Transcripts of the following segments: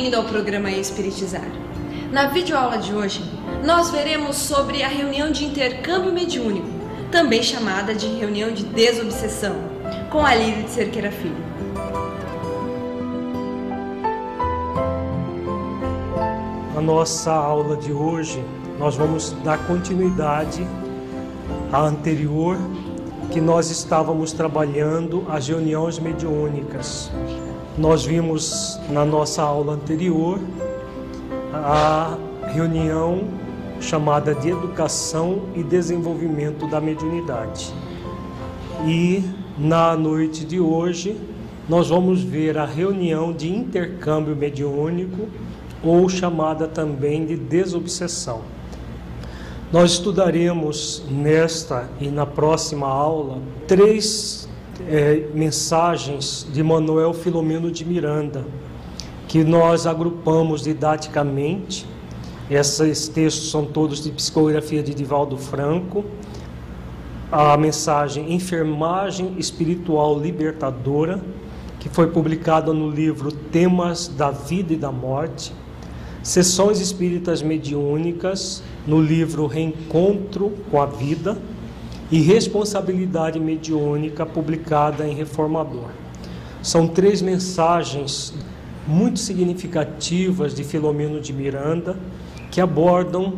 bem-vindo ao programa Espiritizar. Na videoaula de hoje, nós veremos sobre a reunião de intercâmbio mediúnico, também chamada de reunião de desobsessão, com a Lídia de Cerqueira Filho. Na nossa aula de hoje, nós vamos dar continuidade à anterior, que nós estávamos trabalhando as reuniões mediúnicas. Nós vimos na nossa aula anterior a reunião chamada de Educação e Desenvolvimento da Mediunidade. E na noite de hoje nós vamos ver a reunião de intercâmbio mediúnico ou chamada também de desobsessão. Nós estudaremos nesta e na próxima aula três é, mensagens de Manuel Filomeno de Miranda, que nós agrupamos didaticamente. Esses textos são todos de psicografia de Divaldo Franco. A mensagem Enfermagem Espiritual Libertadora, que foi publicada no livro Temas da Vida e da Morte. Sessões Espíritas Mediúnicas, no livro Reencontro com a Vida e Responsabilidade Mediúnica, publicada em Reformador. São três mensagens muito significativas de Filomeno de Miranda que abordam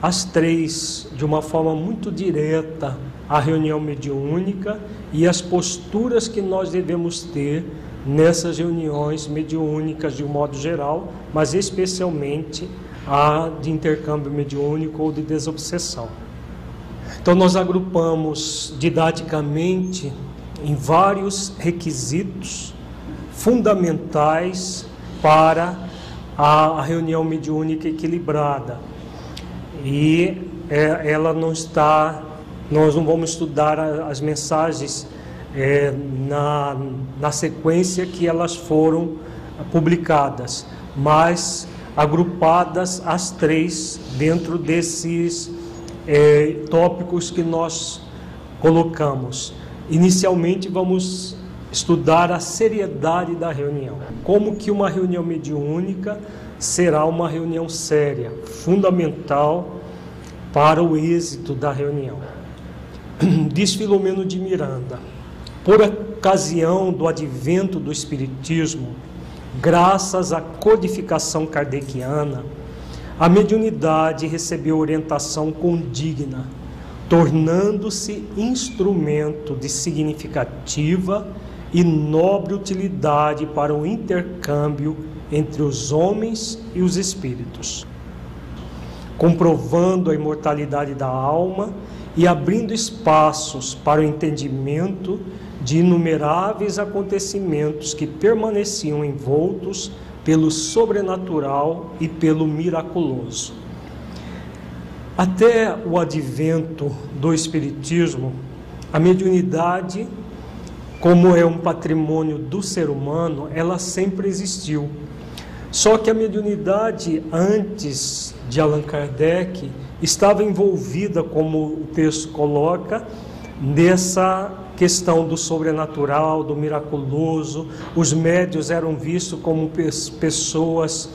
as três de uma forma muito direta a reunião mediúnica e as posturas que nós devemos ter nessas reuniões mediúnicas de um modo geral, mas especialmente a de intercâmbio mediúnico ou de desobsessão. Então, nós agrupamos didaticamente em vários requisitos fundamentais para a reunião mediúnica equilibrada. E é, ela não está, nós não vamos estudar as mensagens é, na, na sequência que elas foram publicadas, mas agrupadas as três dentro desses é, tópicos que nós colocamos. Inicialmente vamos estudar a seriedade da reunião. Como que uma reunião mediúnica será uma reunião séria, fundamental para o êxito da reunião. Diz Filomeno de Miranda, por ocasião do advento do Espiritismo, graças à codificação kardeciana, a mediunidade recebeu orientação condigna, tornando-se instrumento de significativa e nobre utilidade para o intercâmbio entre os homens e os espíritos, comprovando a imortalidade da alma e abrindo espaços para o entendimento de inumeráveis acontecimentos que permaneciam envoltos pelo sobrenatural e pelo miraculoso. Até o advento do Espiritismo, a mediunidade, como é um patrimônio do ser humano, ela sempre existiu. Só que a mediunidade, antes de Allan Kardec, estava envolvida, como o texto coloca, nessa questão do sobrenatural, do miraculoso. Os médios eram vistos como pessoas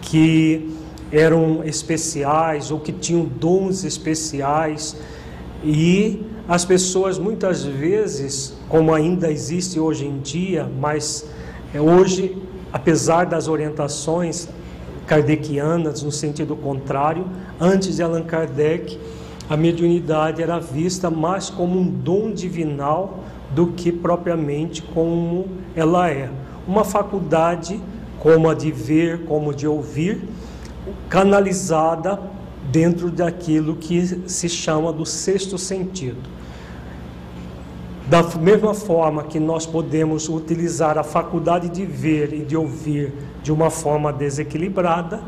que eram especiais ou que tinham dons especiais. E as pessoas muitas vezes, como ainda existe hoje em dia, mas é, hoje, apesar das orientações kardecianas no sentido contrário, antes de Allan Kardec, a mediunidade era vista mais como um dom divinal do que propriamente como ela é. Uma faculdade como a de ver, como de ouvir, canalizada dentro daquilo que se chama do sexto sentido. Da mesma forma que nós podemos utilizar a faculdade de ver e de ouvir de uma forma desequilibrada,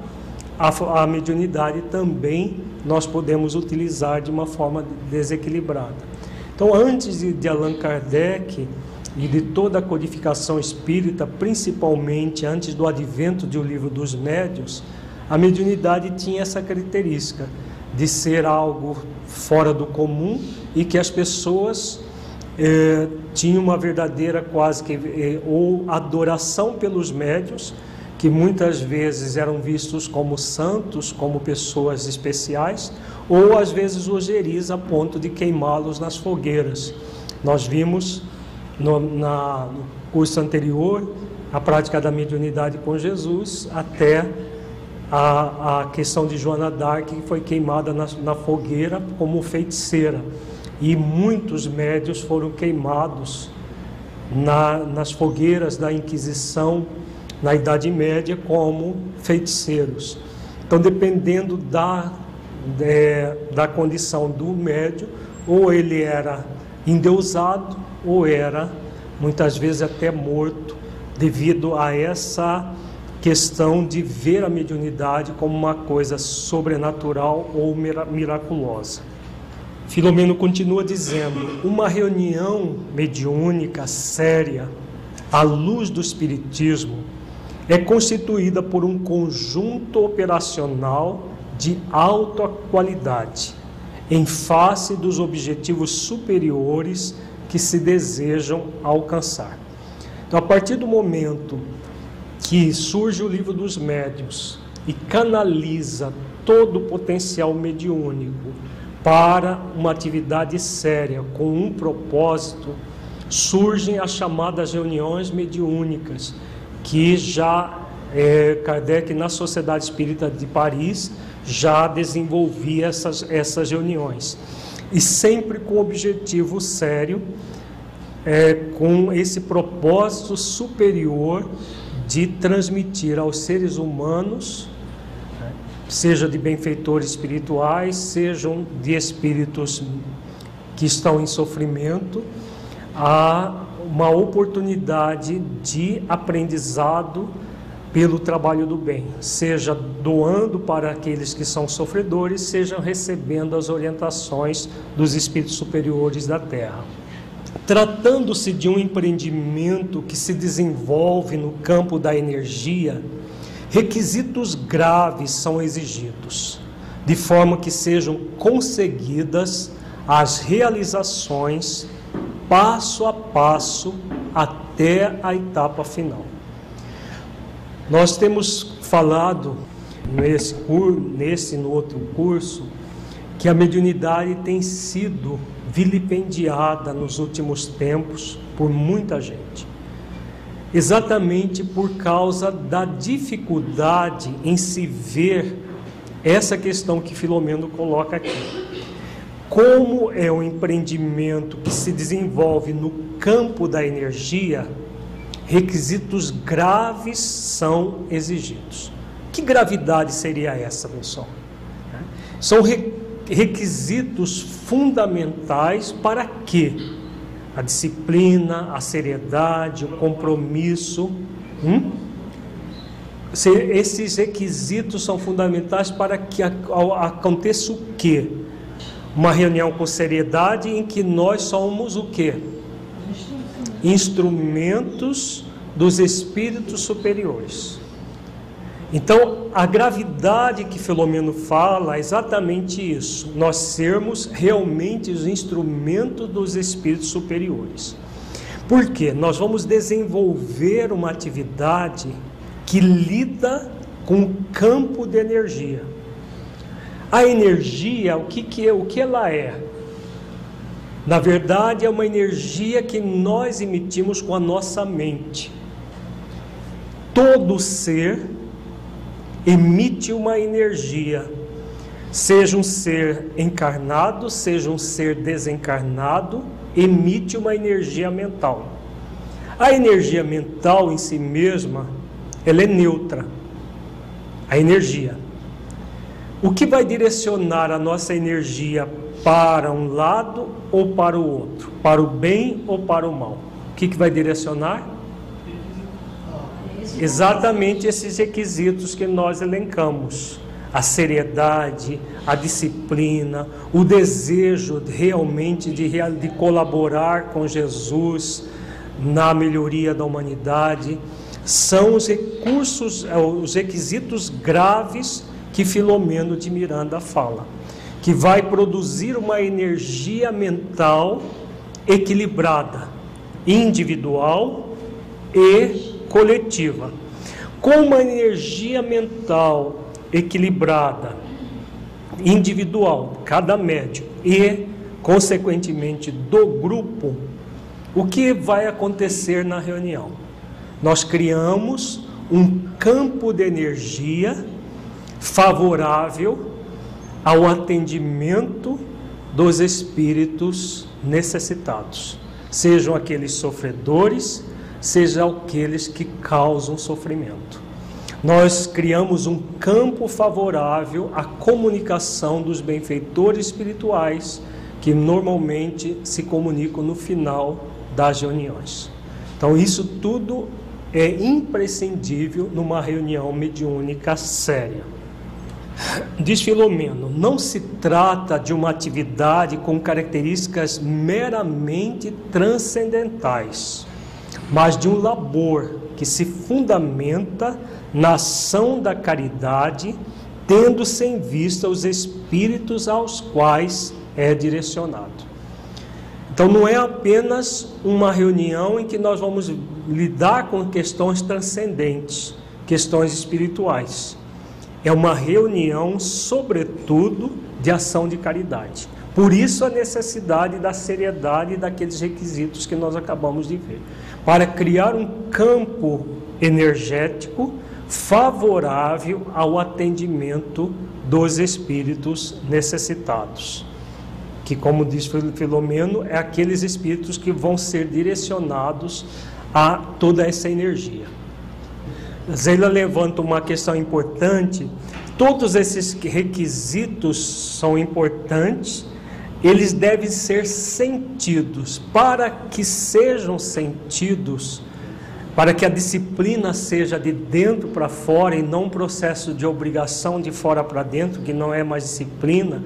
a, a mediunidade também nós podemos utilizar de uma forma desequilibrada. Então, antes de, de Allan Kardec e de toda a codificação espírita, principalmente antes do advento do livro dos médios, a mediunidade tinha essa característica de ser algo fora do comum e que as pessoas eh, tinham uma verdadeira quase que eh, ou adoração pelos médios, que muitas vezes eram vistos como santos, como pessoas especiais, ou às vezes ogeris a ponto de queimá-los nas fogueiras. Nós vimos no, na, no curso anterior a prática da mediunidade com Jesus até a, a questão de Joana d'Arc que foi queimada na, na fogueira como feiticeira e muitos médios foram queimados na, nas fogueiras da Inquisição na Idade Média como feiticeiros. Então, dependendo da, é, da condição do médio, ou ele era endeusado ou era muitas vezes até morto devido a essa questão de ver a mediunidade como uma coisa sobrenatural ou miraculosa. Filomeno continua dizendo: uma reunião mediúnica séria, à luz do Espiritismo, é constituída por um conjunto operacional de alta qualidade, em face dos objetivos superiores que se desejam alcançar. Então, a partir do momento que surge o livro dos médios e canaliza todo o potencial mediúnico para uma atividade séria, com um propósito, surgem as chamadas reuniões mediúnicas, que já é, Kardec, na Sociedade Espírita de Paris, já desenvolvia essas, essas reuniões. E sempre com objetivo sério, é, com esse propósito superior de transmitir aos seres humanos, né, seja de benfeitores espirituais, sejam de espíritos que estão em sofrimento, a uma oportunidade de aprendizado pelo trabalho do bem, seja doando para aqueles que são sofredores, seja recebendo as orientações dos espíritos superiores da Terra. Tratando-se de um empreendimento que se desenvolve no campo da energia, requisitos graves são exigidos, de forma que sejam conseguidas as realizações passo a passo até a etapa final. Nós temos falado nesse, nesse no outro curso que a mediunidade tem sido vilipendiada nos últimos tempos por muita gente. Exatamente por causa da dificuldade em se ver essa questão que Filomeno coloca aqui. Como é um empreendimento que se desenvolve no campo da energia, requisitos graves são exigidos. Que gravidade seria essa, pessoal? São requisitos fundamentais para que a disciplina, a seriedade, o compromisso. Hum? Esses requisitos são fundamentais para que aconteça o quê? Uma reunião com seriedade em que nós somos o quê? instrumentos dos espíritos superiores. Então, a gravidade que Filomeno fala é exatamente isso: nós sermos realmente os instrumentos dos espíritos superiores. Por quê? Nós vamos desenvolver uma atividade que lida com o campo de energia. A energia, o que, que, é, o que ela é? Na verdade, é uma energia que nós emitimos com a nossa mente. Todo ser emite uma energia, seja um ser encarnado, seja um ser desencarnado, emite uma energia mental. A energia mental em si mesma, ela é neutra. A energia. O que vai direcionar a nossa energia para um lado ou para o outro? Para o bem ou para o mal? O que, que vai direcionar? Exatamente esses requisitos que nós elencamos: a seriedade, a disciplina, o desejo realmente de, de colaborar com Jesus na melhoria da humanidade, são os recursos, é, os requisitos graves que Filomeno de Miranda fala, que vai produzir uma energia mental equilibrada, individual e coletiva. Com uma energia mental equilibrada, individual, cada médico e, consequentemente, do grupo, o que vai acontecer na reunião? Nós criamos um campo de energia favorável ao atendimento dos espíritos necessitados, sejam aqueles sofredores, sejam aqueles que causam sofrimento. Nós criamos um campo favorável à comunicação dos benfeitores espirituais que normalmente se comunicam no final das reuniões. Então, isso tudo é imprescindível numa reunião mediúnica séria. Diz Filomeno: não se trata de uma atividade com características meramente transcendentais, mas de um labor que se fundamenta na ação da caridade, tendo-se em vista os espíritos aos quais é direcionado. Então não é apenas uma reunião em que nós vamos lidar com questões transcendentes, questões espirituais. É uma reunião, sobretudo, de ação de caridade. Por isso a necessidade da seriedade daqueles requisitos que nós acabamos de ver, para criar um campo energético favorável ao atendimento dos espíritos necessitados que, como diz Filomeno, é aqueles espíritos que vão ser direcionados a toda essa energia. Zela levanta uma questão importante. Todos esses requisitos são importantes, eles devem ser sentidos. Para que sejam sentidos, para que a disciplina seja de dentro para fora e não um processo de obrigação de fora para dentro, que não é mais disciplina,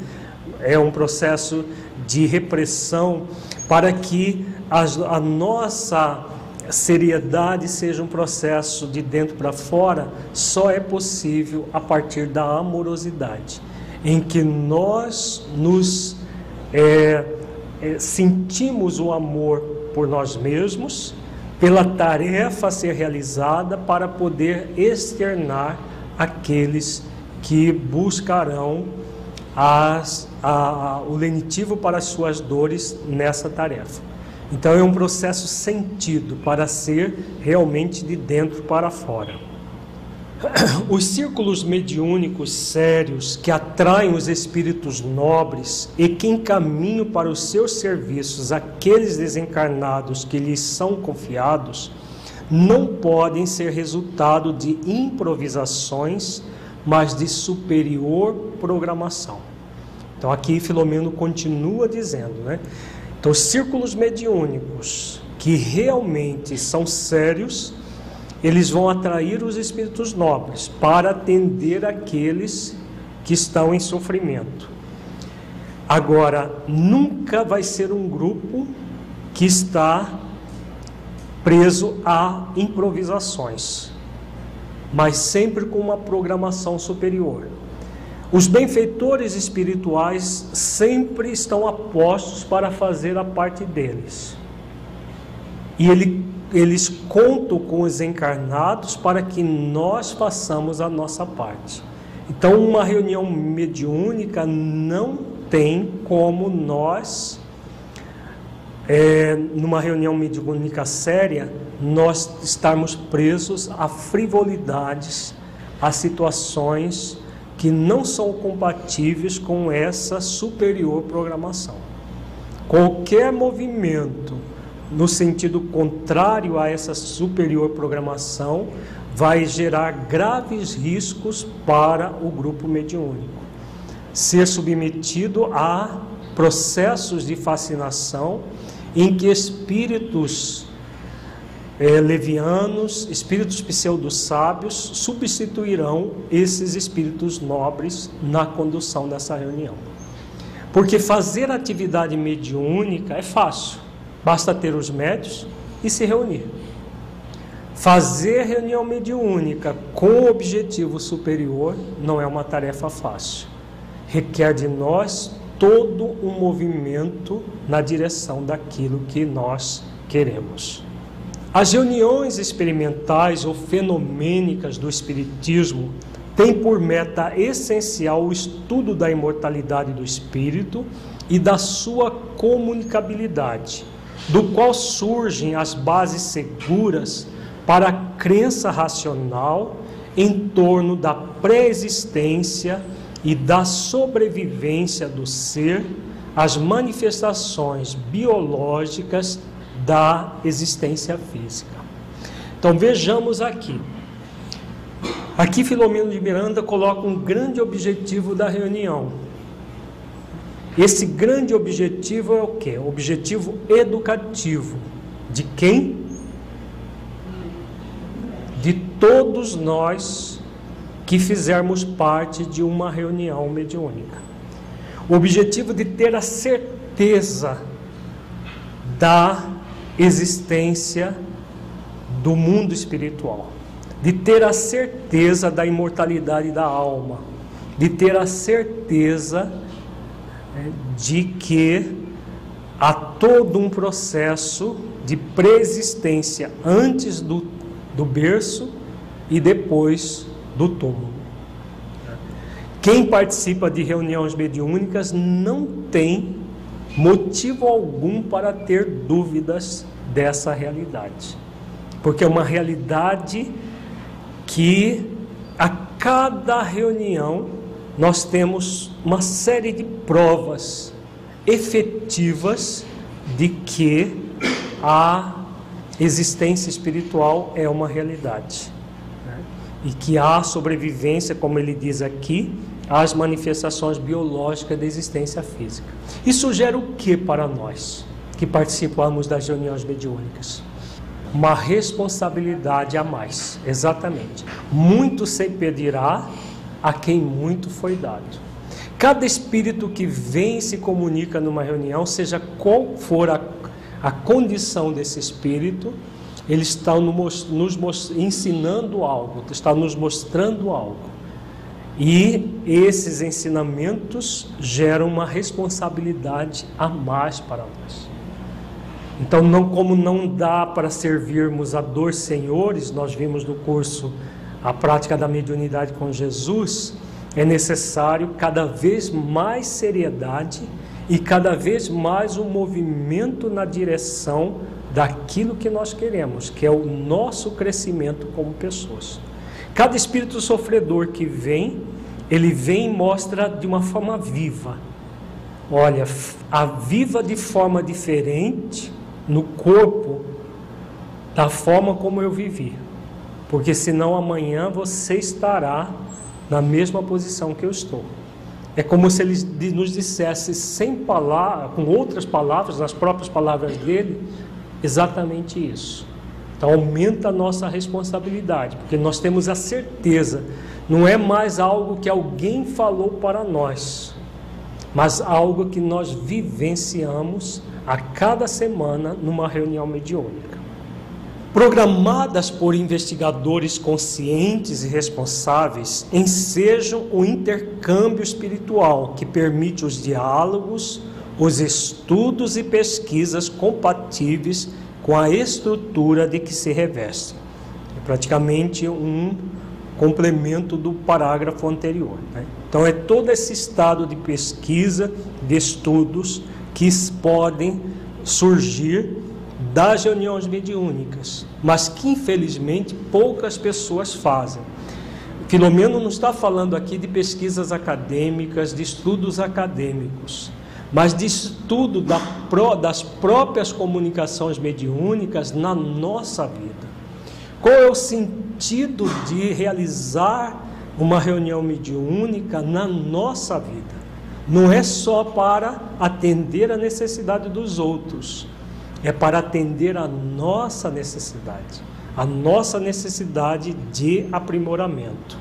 é um processo de repressão para que a, a nossa seriedade seja um processo de dentro para fora, só é possível a partir da amorosidade, em que nós nos é, é, sentimos o amor por nós mesmos, pela tarefa a ser realizada para poder externar aqueles que buscarão as, a, o lenitivo para as suas dores nessa tarefa. Então é um processo sentido para ser realmente de dentro para fora. Os círculos mediúnicos sérios que atraem os espíritos nobres e que encaminham para os seus serviços aqueles desencarnados que lhes são confiados, não podem ser resultado de improvisações, mas de superior programação. Então aqui Filomeno continua dizendo, né? Então círculos mediúnicos que realmente são sérios, eles vão atrair os espíritos nobres para atender aqueles que estão em sofrimento. Agora, nunca vai ser um grupo que está preso a improvisações, mas sempre com uma programação superior. Os benfeitores espirituais sempre estão apostos para fazer a parte deles. E ele, eles contam com os encarnados para que nós façamos a nossa parte. Então, uma reunião mediúnica não tem como nós é, numa reunião mediúnica séria, nós estarmos presos a frivolidades, a situações que não são compatíveis com essa superior programação. Qualquer movimento no sentido contrário a essa superior programação vai gerar graves riscos para o grupo mediúnico. Ser submetido a processos de fascinação em que espíritos é, levianos, espíritos pseudo-sábios substituirão esses espíritos nobres na condução dessa reunião. Porque fazer atividade mediúnica é fácil, basta ter os médios e se reunir. Fazer reunião mediúnica com objetivo superior não é uma tarefa fácil. Requer de nós todo um movimento na direção daquilo que nós queremos. As reuniões experimentais ou fenomênicas do Espiritismo têm por meta essencial o estudo da imortalidade do espírito e da sua comunicabilidade, do qual surgem as bases seguras para a crença racional em torno da pré-existência e da sobrevivência do ser às manifestações biológicas da existência física. Então vejamos aqui. Aqui Filomeno de Miranda coloca um grande objetivo da reunião. Esse grande objetivo é o que? Objetivo educativo. De quem? De todos nós que fizermos parte de uma reunião mediúnica. O objetivo de ter a certeza da existência do mundo espiritual, de ter a certeza da imortalidade da alma, de ter a certeza né, de que há todo um processo de preexistência antes do, do berço e depois do túmulo. Quem participa de reuniões mediúnicas não tem motivo algum para ter dúvidas dessa realidade, porque é uma realidade que a cada reunião nós temos uma série de provas efetivas de que a existência espiritual é uma realidade e que há sobrevivência, como ele diz aqui, às manifestações biológicas da existência física. Isso gera o que para nós que participamos das reuniões mediúnicas? Uma responsabilidade a mais, exatamente. Muito se pedirá a quem muito foi dado. Cada espírito que vem e se comunica numa reunião, seja qual for a, a condição desse espírito, ele está nos ensinando algo, está nos mostrando algo. E esses ensinamentos geram uma responsabilidade a mais para nós. Então, não como não dá para servirmos a dois senhores, nós vimos no curso a prática da mediunidade com Jesus, é necessário cada vez mais seriedade e cada vez mais um movimento na direção daquilo que nós queremos, que é o nosso crescimento como pessoas. Cada espírito sofredor que vem, ele vem e mostra de uma forma viva. Olha, a viva de forma diferente no corpo da forma como eu vivi. Porque senão amanhã você estará na mesma posição que eu estou. É como se ele nos dissesse sem palavras, com outras palavras, nas próprias palavras dele, Exatamente isso. Então aumenta a nossa responsabilidade, porque nós temos a certeza, não é mais algo que alguém falou para nós, mas algo que nós vivenciamos a cada semana numa reunião mediúnica. Programadas por investigadores conscientes e responsáveis, ensejam o intercâmbio espiritual que permite os diálogos, os estudos e pesquisas compatíveis com a estrutura de que se reveste. É praticamente um complemento do parágrafo anterior. Né? Então, é todo esse estado de pesquisa, de estudos, que podem surgir das reuniões mediúnicas, mas que infelizmente poucas pessoas fazem. Filomeno não está falando aqui de pesquisas acadêmicas, de estudos acadêmicos, mas de estudo das próprias comunicações mediúnicas na nossa vida. Qual é o sentido de realizar uma reunião mediúnica na nossa vida? Não é só para atender a necessidade dos outros, é para atender a nossa necessidade, a nossa necessidade de aprimoramento.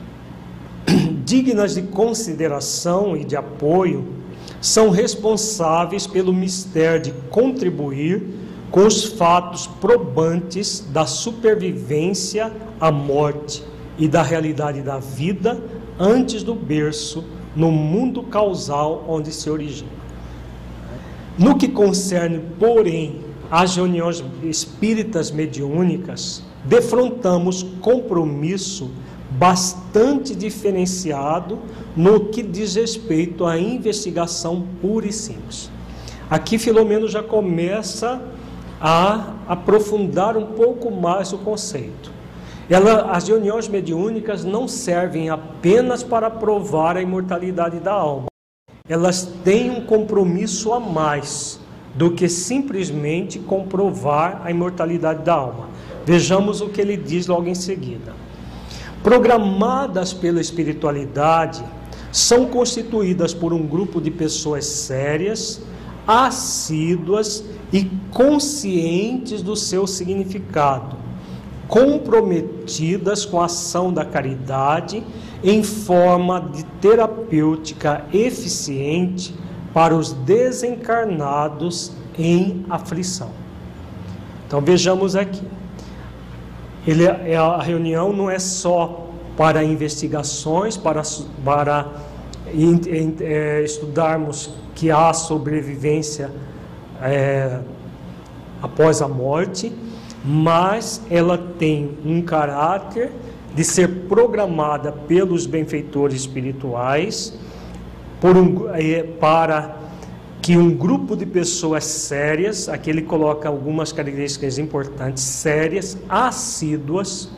Dignas de consideração e de apoio são responsáveis pelo mistério de contribuir com os fatos probantes da supervivência à morte e da realidade da vida antes do berço no mundo causal onde se origina. No que concerne, porém, às reuniões espíritas mediúnicas, defrontamos compromisso bastante diferenciado no que diz respeito à investigação pura e simples. Aqui Filomeno já começa a aprofundar um pouco mais o conceito. Ela, as reuniões mediúnicas não servem apenas para provar a imortalidade da alma. Elas têm um compromisso a mais do que simplesmente comprovar a imortalidade da alma. Vejamos o que ele diz logo em seguida. Programadas pela espiritualidade, são constituídas por um grupo de pessoas sérias, assíduas e conscientes do seu significado comprometidas com a ação da caridade em forma de terapêutica eficiente para os desencarnados em aflição. Então vejamos aqui. Ele, é, a reunião não é só para investigações, para, para é, estudarmos que há sobrevivência é, após a morte, mas ela tem um caráter de ser programada pelos benfeitores espirituais um, é, para que um grupo de pessoas sérias, aqui ele coloca algumas características importantes, sérias, assíduas,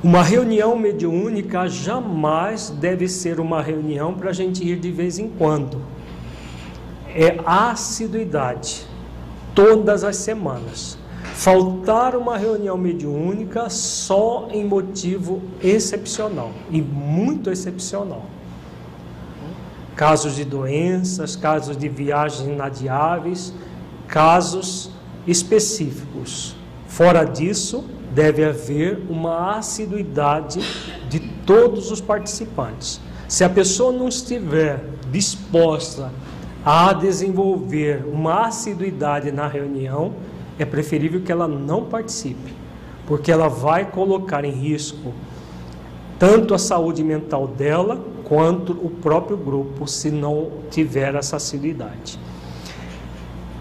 uma reunião mediúnica jamais deve ser uma reunião para a gente ir de vez em quando. É assiduidade, todas as semanas faltar uma reunião mediúnica só em motivo excepcional e muito excepcional. Casos de doenças, casos de viagens inadiáveis, casos específicos. Fora disso, deve haver uma assiduidade de todos os participantes. Se a pessoa não estiver disposta a desenvolver uma assiduidade na reunião, é preferível que ela não participe, porque ela vai colocar em risco tanto a saúde mental dela quanto o próprio grupo se não tiver essa assiduidade.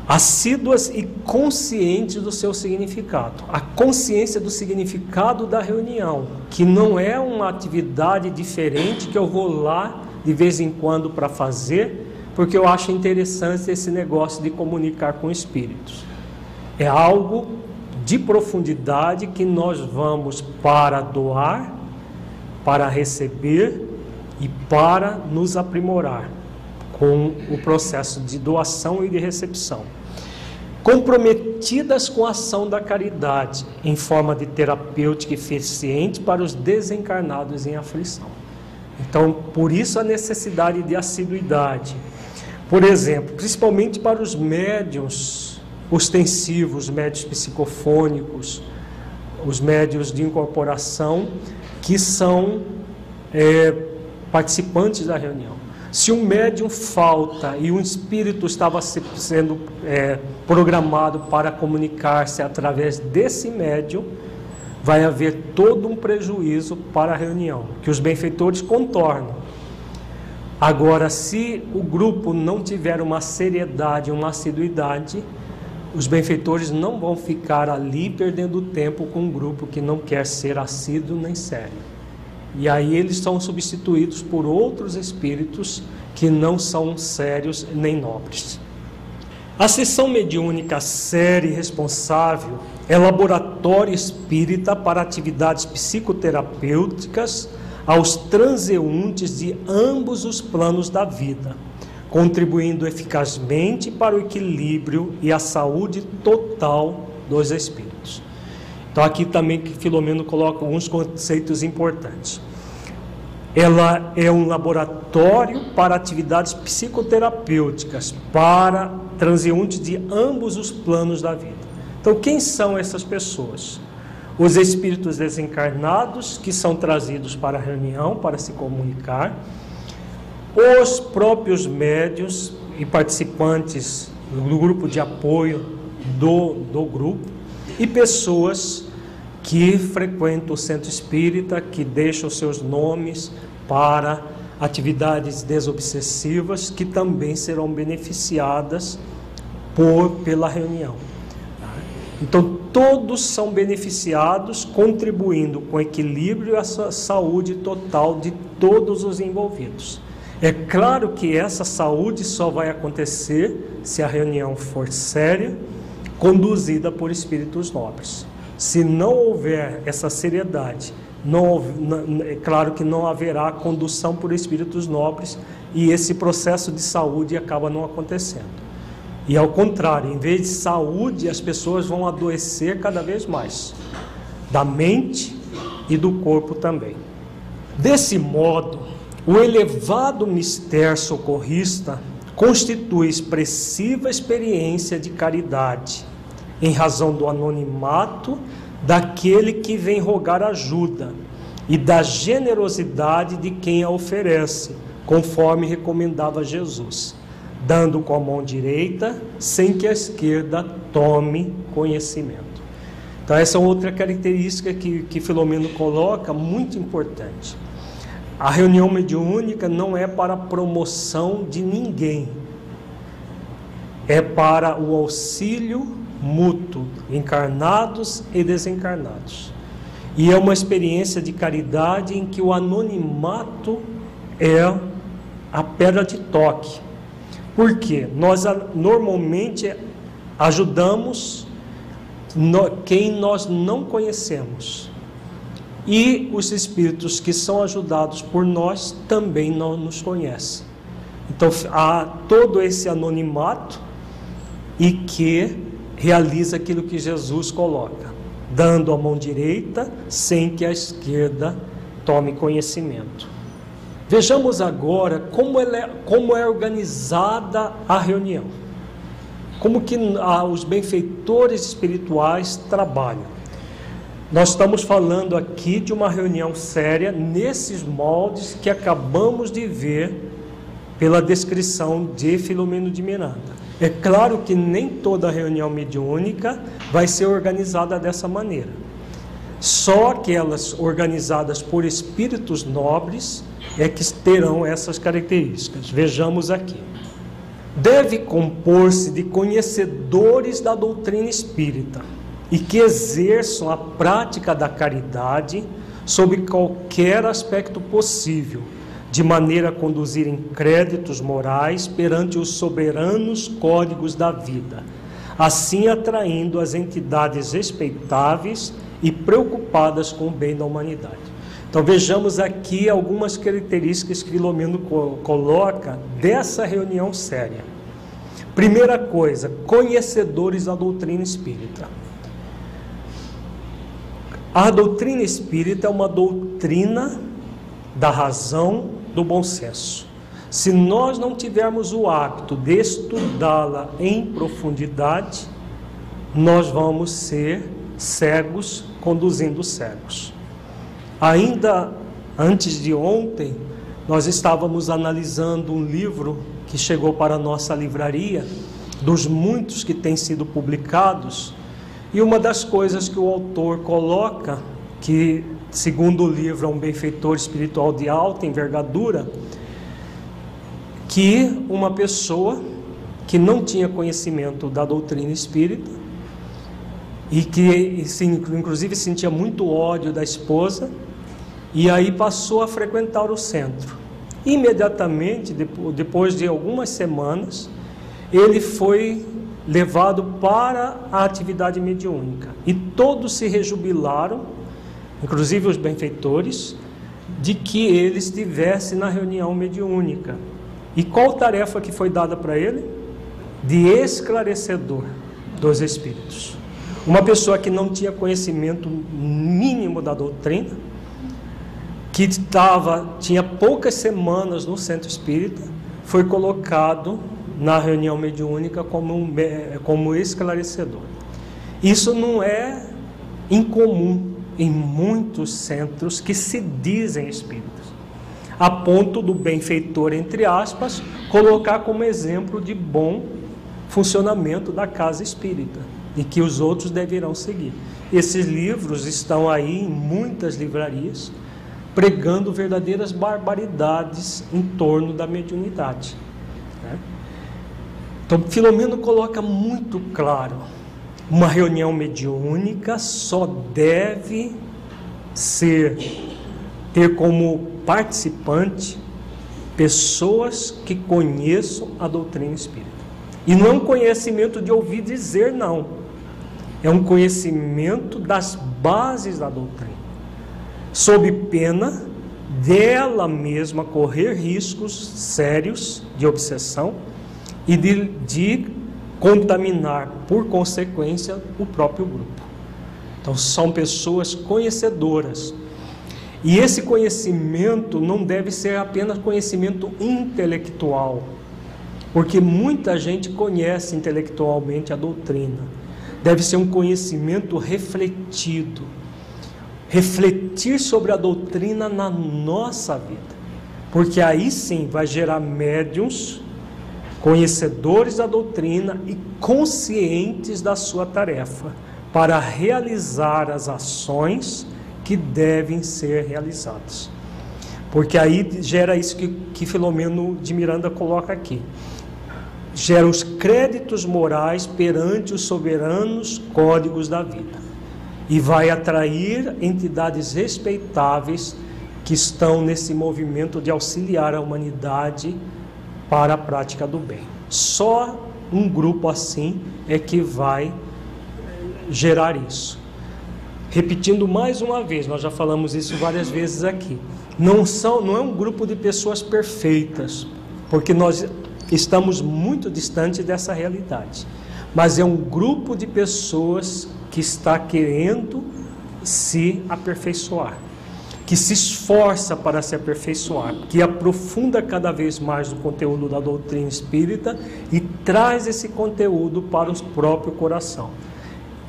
Assíduas e conscientes do seu significado. A consciência do significado da reunião, que não é uma atividade diferente que eu vou lá de vez em quando para fazer, porque eu acho interessante esse negócio de comunicar com espíritos. É algo de profundidade que nós vamos para doar, para receber e para nos aprimorar com o processo de doação e de recepção. Comprometidas com a ação da caridade em forma de terapêutica eficiente para os desencarnados em aflição. Então, por isso a necessidade de assiduidade. Por exemplo, principalmente para os médiums ostensivos, médios psicofônicos, os médios de incorporação, que são é, participantes da reunião. Se um médium falta e um espírito estava sendo é, programado para comunicar-se através desse médium, vai haver todo um prejuízo para a reunião, que os benfeitores contornam. Agora, se o grupo não tiver uma seriedade, uma assiduidade, os benfeitores não vão ficar ali perdendo tempo com um grupo que não quer ser assíduo nem sério. E aí eles são substituídos por outros espíritos que não são sérios nem nobres. A sessão mediúnica séria e responsável é laboratório espírita para atividades psicoterapêuticas aos transeuntes de ambos os planos da vida, contribuindo eficazmente para o equilíbrio e a saúde total dos espíritos. Então aqui também que Filomeno coloca alguns conceitos importantes. Ela é um laboratório para atividades psicoterapêuticas para transeuntes de ambos os planos da vida. Então, quem são essas pessoas? Os espíritos desencarnados que são trazidos para a reunião para se comunicar, os próprios médios e participantes do grupo de apoio do, do grupo e pessoas que frequentam o centro espírita, que deixam seus nomes para atividades desobsessivas que também serão beneficiadas por pela reunião. Então todos são beneficiados, contribuindo com equilíbrio e a saúde total de todos os envolvidos. É claro que essa saúde só vai acontecer se a reunião for séria, conduzida por espíritos nobres. Se não houver essa seriedade, não, é claro que não haverá condução por espíritos nobres e esse processo de saúde acaba não acontecendo. E ao contrário, em vez de saúde, as pessoas vão adoecer cada vez mais, da mente e do corpo também. Desse modo, o elevado mistério socorrista constitui expressiva experiência de caridade, em razão do anonimato daquele que vem rogar ajuda e da generosidade de quem a oferece, conforme recomendava Jesus dando com a mão direita, sem que a esquerda tome conhecimento. Então, essa é outra característica que, que Filomeno coloca, muito importante. A reunião mediúnica não é para promoção de ninguém, é para o auxílio mútuo, encarnados e desencarnados. E é uma experiência de caridade em que o anonimato é a pedra de toque porque nós normalmente ajudamos quem nós não conhecemos. E os espíritos que são ajudados por nós também não nos conhecem. Então há todo esse anonimato e que realiza aquilo que Jesus coloca, dando a mão direita sem que a esquerda tome conhecimento. Vejamos agora como, é, como é organizada a reunião. Como que ah, os benfeitores espirituais trabalham. Nós estamos falando aqui de uma reunião séria nesses moldes que acabamos de ver pela descrição de Filomeno de Miranda. É claro que nem toda reunião mediúnica vai ser organizada dessa maneira. Só aquelas organizadas por espíritos nobres é que terão essas características. Vejamos aqui. Deve compor-se de conhecedores da doutrina espírita e que exerçam a prática da caridade sob qualquer aspecto possível, de maneira a conduzirem créditos morais perante os soberanos códigos da vida, assim atraindo as entidades respeitáveis e preocupadas com o bem da humanidade. Então vejamos aqui algumas características que Filomeno coloca dessa reunião séria. Primeira coisa, conhecedores da doutrina espírita. A doutrina espírita é uma doutrina da razão, do bom senso. Se nós não tivermos o hábito de estudá-la em profundidade, nós vamos ser cegos conduzindo cegos. Ainda antes de ontem, nós estávamos analisando um livro que chegou para a nossa livraria, dos muitos que têm sido publicados, e uma das coisas que o autor coloca, que segundo o livro é um benfeitor espiritual de alta envergadura, que uma pessoa que não tinha conhecimento da doutrina espírita e que inclusive sentia muito ódio da esposa, e aí passou a frequentar o centro. Imediatamente, depois de algumas semanas, ele foi levado para a atividade mediúnica. E todos se rejubilaram, inclusive os benfeitores, de que ele estivesse na reunião mediúnica. E qual tarefa que foi dada para ele? De esclarecedor dos espíritos. Uma pessoa que não tinha conhecimento mínimo da doutrina, que estava, tinha poucas semanas no centro espírita, foi colocado na reunião mediúnica como, como esclarecedor. Isso não é incomum em muitos centros que se dizem espíritas, a ponto do benfeitor, entre aspas, colocar como exemplo de bom funcionamento da casa espírita e que os outros deverão seguir. Esses livros estão aí em muitas livrarias, pregando verdadeiras barbaridades em torno da mediunidade. Então, Filomeno coloca muito claro: uma reunião mediúnica só deve ser ter como participante pessoas que conheçam a doutrina espírita. E não é um conhecimento de ouvir dizer, não. É um conhecimento das bases da doutrina. Sob pena dela mesma correr riscos sérios de obsessão e de, de contaminar, por consequência, o próprio grupo. Então, são pessoas conhecedoras. E esse conhecimento não deve ser apenas conhecimento intelectual porque muita gente conhece intelectualmente a doutrina. Deve ser um conhecimento refletido. Refletir sobre a doutrina na nossa vida. Porque aí sim vai gerar médiums, conhecedores da doutrina e conscientes da sua tarefa, para realizar as ações que devem ser realizadas. Porque aí gera isso que, que Filomeno de Miranda coloca aqui gera os créditos morais perante os soberanos códigos da vida e vai atrair entidades respeitáveis que estão nesse movimento de auxiliar a humanidade para a prática do bem. Só um grupo assim é que vai gerar isso. Repetindo mais uma vez, nós já falamos isso várias vezes aqui. Não são, não é um grupo de pessoas perfeitas, porque nós estamos muito distante dessa realidade. Mas é um grupo de pessoas que está querendo se aperfeiçoar, que se esforça para se aperfeiçoar, que aprofunda cada vez mais o conteúdo da doutrina espírita e traz esse conteúdo para o próprio coração.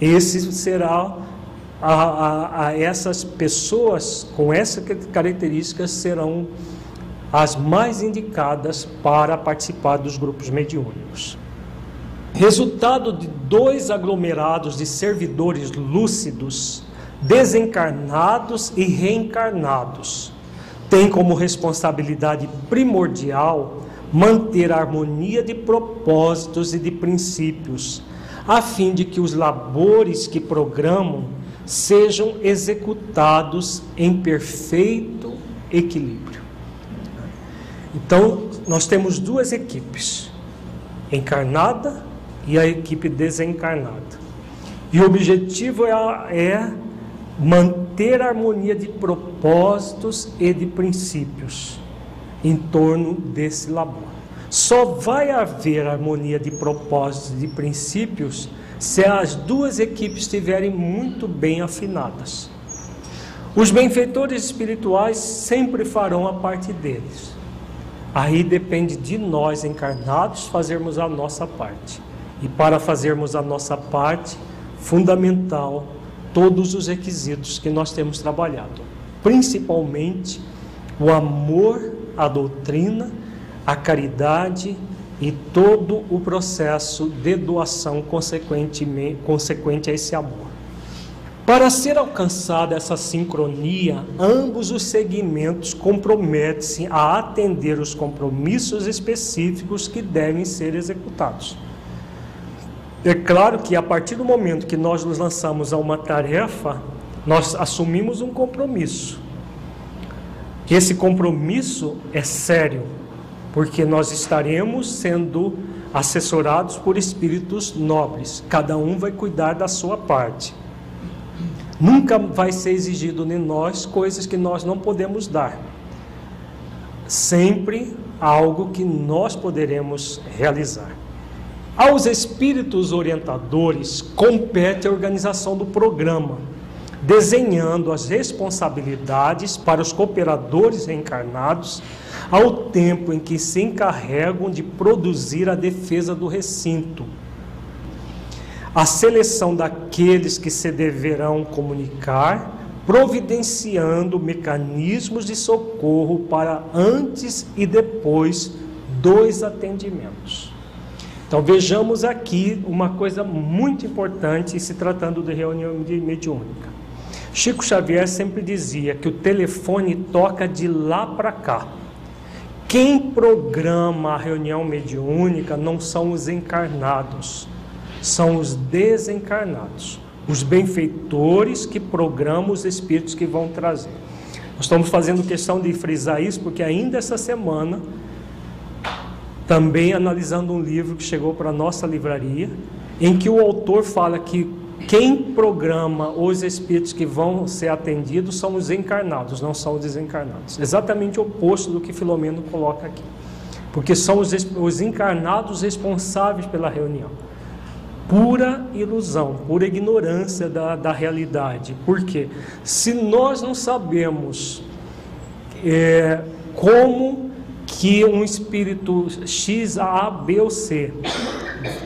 Esse será a, a, a essas pessoas com essas características serão as mais indicadas para participar dos grupos mediúnicos. Resultado de dois aglomerados de servidores lúcidos, desencarnados e reencarnados, tem como responsabilidade primordial manter a harmonia de propósitos e de princípios, a fim de que os labores que programam sejam executados em perfeito equilíbrio. Então, nós temos duas equipes, encarnada e a equipe desencarnada. E o objetivo é, é manter a harmonia de propósitos e de princípios em torno desse labor. Só vai haver harmonia de propósitos e de princípios se as duas equipes estiverem muito bem afinadas. Os benfeitores espirituais sempre farão a parte deles. Aí depende de nós encarnados fazermos a nossa parte. E para fazermos a nossa parte, fundamental todos os requisitos que nós temos trabalhado, principalmente o amor à doutrina, a caridade e todo o processo de doação consequente, consequente a esse amor. Para ser alcançada essa sincronia, ambos os segmentos comprometem-se a atender os compromissos específicos que devem ser executados. É claro que a partir do momento que nós nos lançamos a uma tarefa, nós assumimos um compromisso. Esse compromisso é sério, porque nós estaremos sendo assessorados por espíritos nobres. Cada um vai cuidar da sua parte. Nunca vai ser exigido de nós coisas que nós não podemos dar. Sempre algo que nós poderemos realizar. Aos espíritos orientadores compete a organização do programa, desenhando as responsabilidades para os cooperadores reencarnados ao tempo em que se encarregam de produzir a defesa do recinto. A seleção daqueles que se deverão comunicar, providenciando mecanismos de socorro para antes e depois dos atendimentos. Então vejamos aqui uma coisa muito importante se tratando de reunião mediúnica. Chico Xavier sempre dizia que o telefone toca de lá para cá. Quem programa a reunião mediúnica não são os encarnados, são os desencarnados, os benfeitores que programam os espíritos que vão trazer. Nós estamos fazendo questão de frisar isso porque ainda essa semana, também analisando um livro que chegou para a nossa livraria, em que o autor fala que quem programa os espíritos que vão ser atendidos são os encarnados, não são os desencarnados. Exatamente o oposto do que Filomeno coloca aqui. Porque são os, os encarnados responsáveis pela reunião. Pura ilusão, pura ignorância da, da realidade. Por quê? Se nós não sabemos é, como que um espírito X, A, B ou C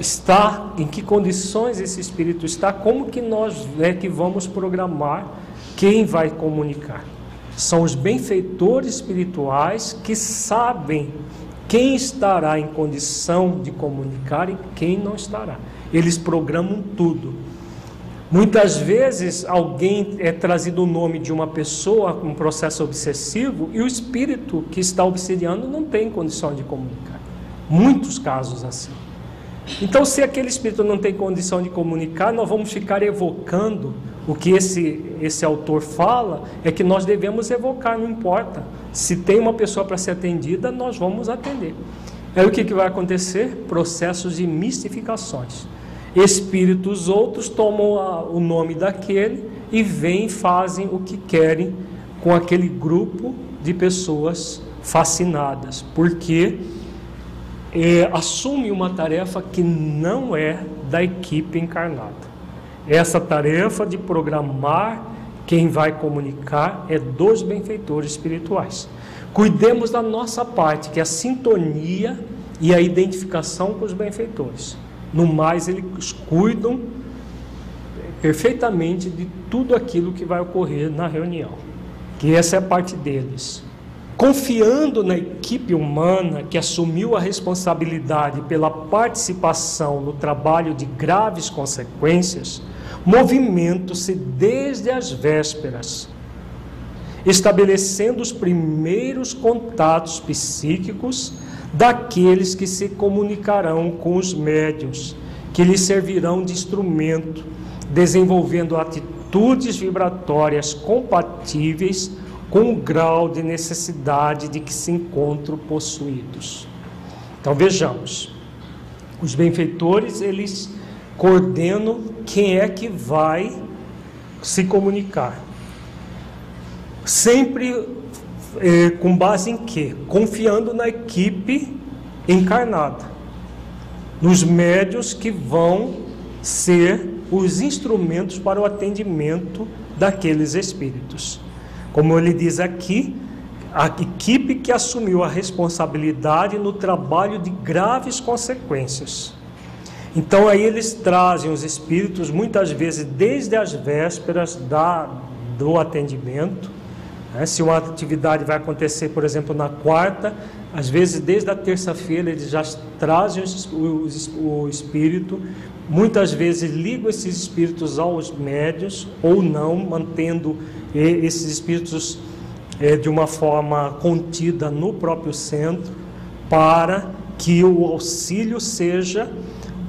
está, em que condições esse espírito está, como que nós é que vamos programar quem vai comunicar. São os benfeitores espirituais que sabem quem estará em condição de comunicar e quem não estará. Eles programam tudo. Muitas vezes alguém é trazido o nome de uma pessoa com um processo obsessivo e o espírito que está obsediando não tem condição de comunicar. Muitos casos assim. Então, se aquele espírito não tem condição de comunicar, nós vamos ficar evocando o que esse, esse autor fala, é que nós devemos evocar, não importa. Se tem uma pessoa para ser atendida, nós vamos atender. Aí o que, que vai acontecer? Processos de mistificações. Espíritos outros tomam a, o nome daquele e vêm e fazem o que querem com aquele grupo de pessoas fascinadas. Porque é, assume uma tarefa que não é da equipe encarnada. Essa tarefa de programar quem vai comunicar é dos benfeitores espirituais. Cuidemos da nossa parte, que é a sintonia e a identificação com os benfeitores. No mais, eles cuidam perfeitamente de tudo aquilo que vai ocorrer na reunião. Que essa é a parte deles. Confiando na equipe humana que assumiu a responsabilidade pela participação no trabalho de graves consequências, movimento-se desde as vésperas, estabelecendo os primeiros contatos psíquicos daqueles que se comunicarão com os médios, que lhes servirão de instrumento, desenvolvendo atitudes vibratórias compatíveis com o grau de necessidade de que se encontram possuídos. Então vejamos, os benfeitores eles coordenam quem é que vai se comunicar. Sempre é, com base em quê? Confiando na equipe encarnada, nos médios que vão ser os instrumentos para o atendimento daqueles espíritos. Como ele diz aqui, a equipe que assumiu a responsabilidade no trabalho de graves consequências. Então aí eles trazem os espíritos muitas vezes desde as vésperas da, do atendimento. Né? Se uma atividade vai acontecer, por exemplo, na quarta, às vezes desde a terça-feira eles já trazem o, espírito. Muitas vezes ligam esses espíritos aos médios ou não, mantendo esses espíritos é, de uma forma contida no próprio centro, para que o auxílio seja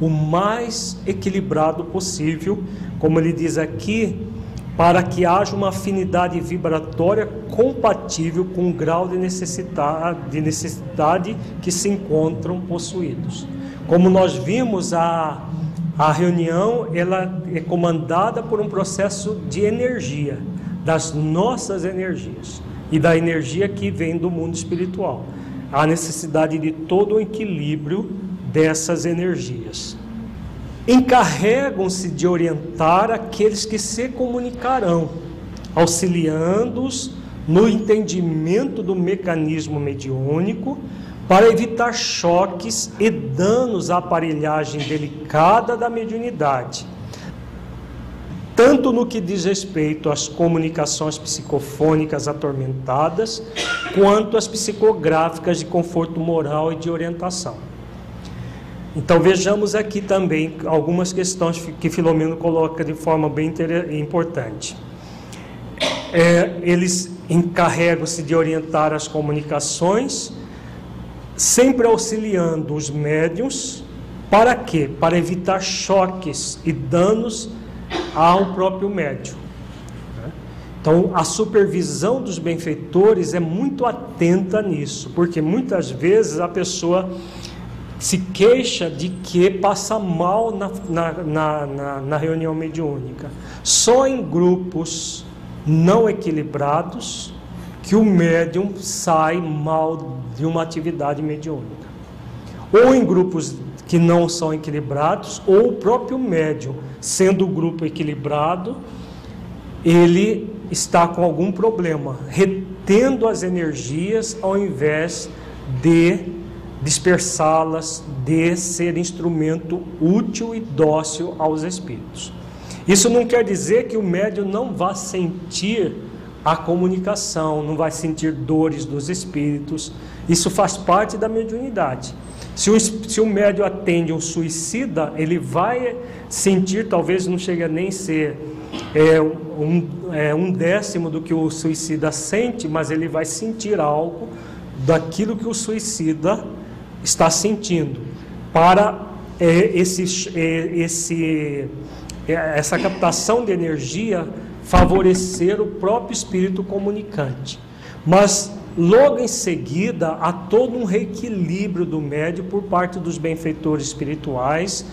o mais equilibrado possível, como ele diz aqui, para que haja uma afinidade vibratória compatível com o grau de necessidade, de necessidade que se encontram possuídos. Como nós vimos, a, a reunião ela é comandada por um processo de energia, das nossas energias e da energia que vem do mundo espiritual. Há necessidade de todo o equilíbrio dessas energias. Encarregam-se de orientar aqueles que se comunicarão, auxiliando-os no entendimento do mecanismo mediúnico para evitar choques e danos à aparelhagem delicada da mediunidade, tanto no que diz respeito às comunicações psicofônicas atormentadas, quanto às psicográficas de conforto moral e de orientação. Então vejamos aqui também algumas questões que Filomeno coloca de forma bem importante. É, eles encarregam-se de orientar as comunicações, sempre auxiliando os médiums, para quê? Para evitar choques e danos ao próprio médium. Então, a supervisão dos benfeitores é muito atenta nisso, porque muitas vezes a pessoa se queixa de que passa mal na, na, na, na reunião mediúnica. Só em grupos não equilibrados que o médium sai mal de uma atividade mediúnica. Ou em grupos que não são equilibrados, ou o próprio médium, sendo o grupo equilibrado, ele está com algum problema, retendo as energias ao invés de dispersá-las, de ser instrumento útil e dócil aos espíritos. Isso não quer dizer que o médium não vá sentir a comunicação, não vai sentir dores dos espíritos. Isso faz parte da mediunidade. Se o, se o médium atende um suicida, ele vai sentir, talvez não chegue a nem ser é, um, é, um décimo do que o suicida sente, mas ele vai sentir algo daquilo que o suicida está sentindo, para é, esse, é, esse é, essa captação de energia favorecer o próprio espírito comunicante. Mas logo em seguida há todo um reequilíbrio do médio por parte dos benfeitores espirituais,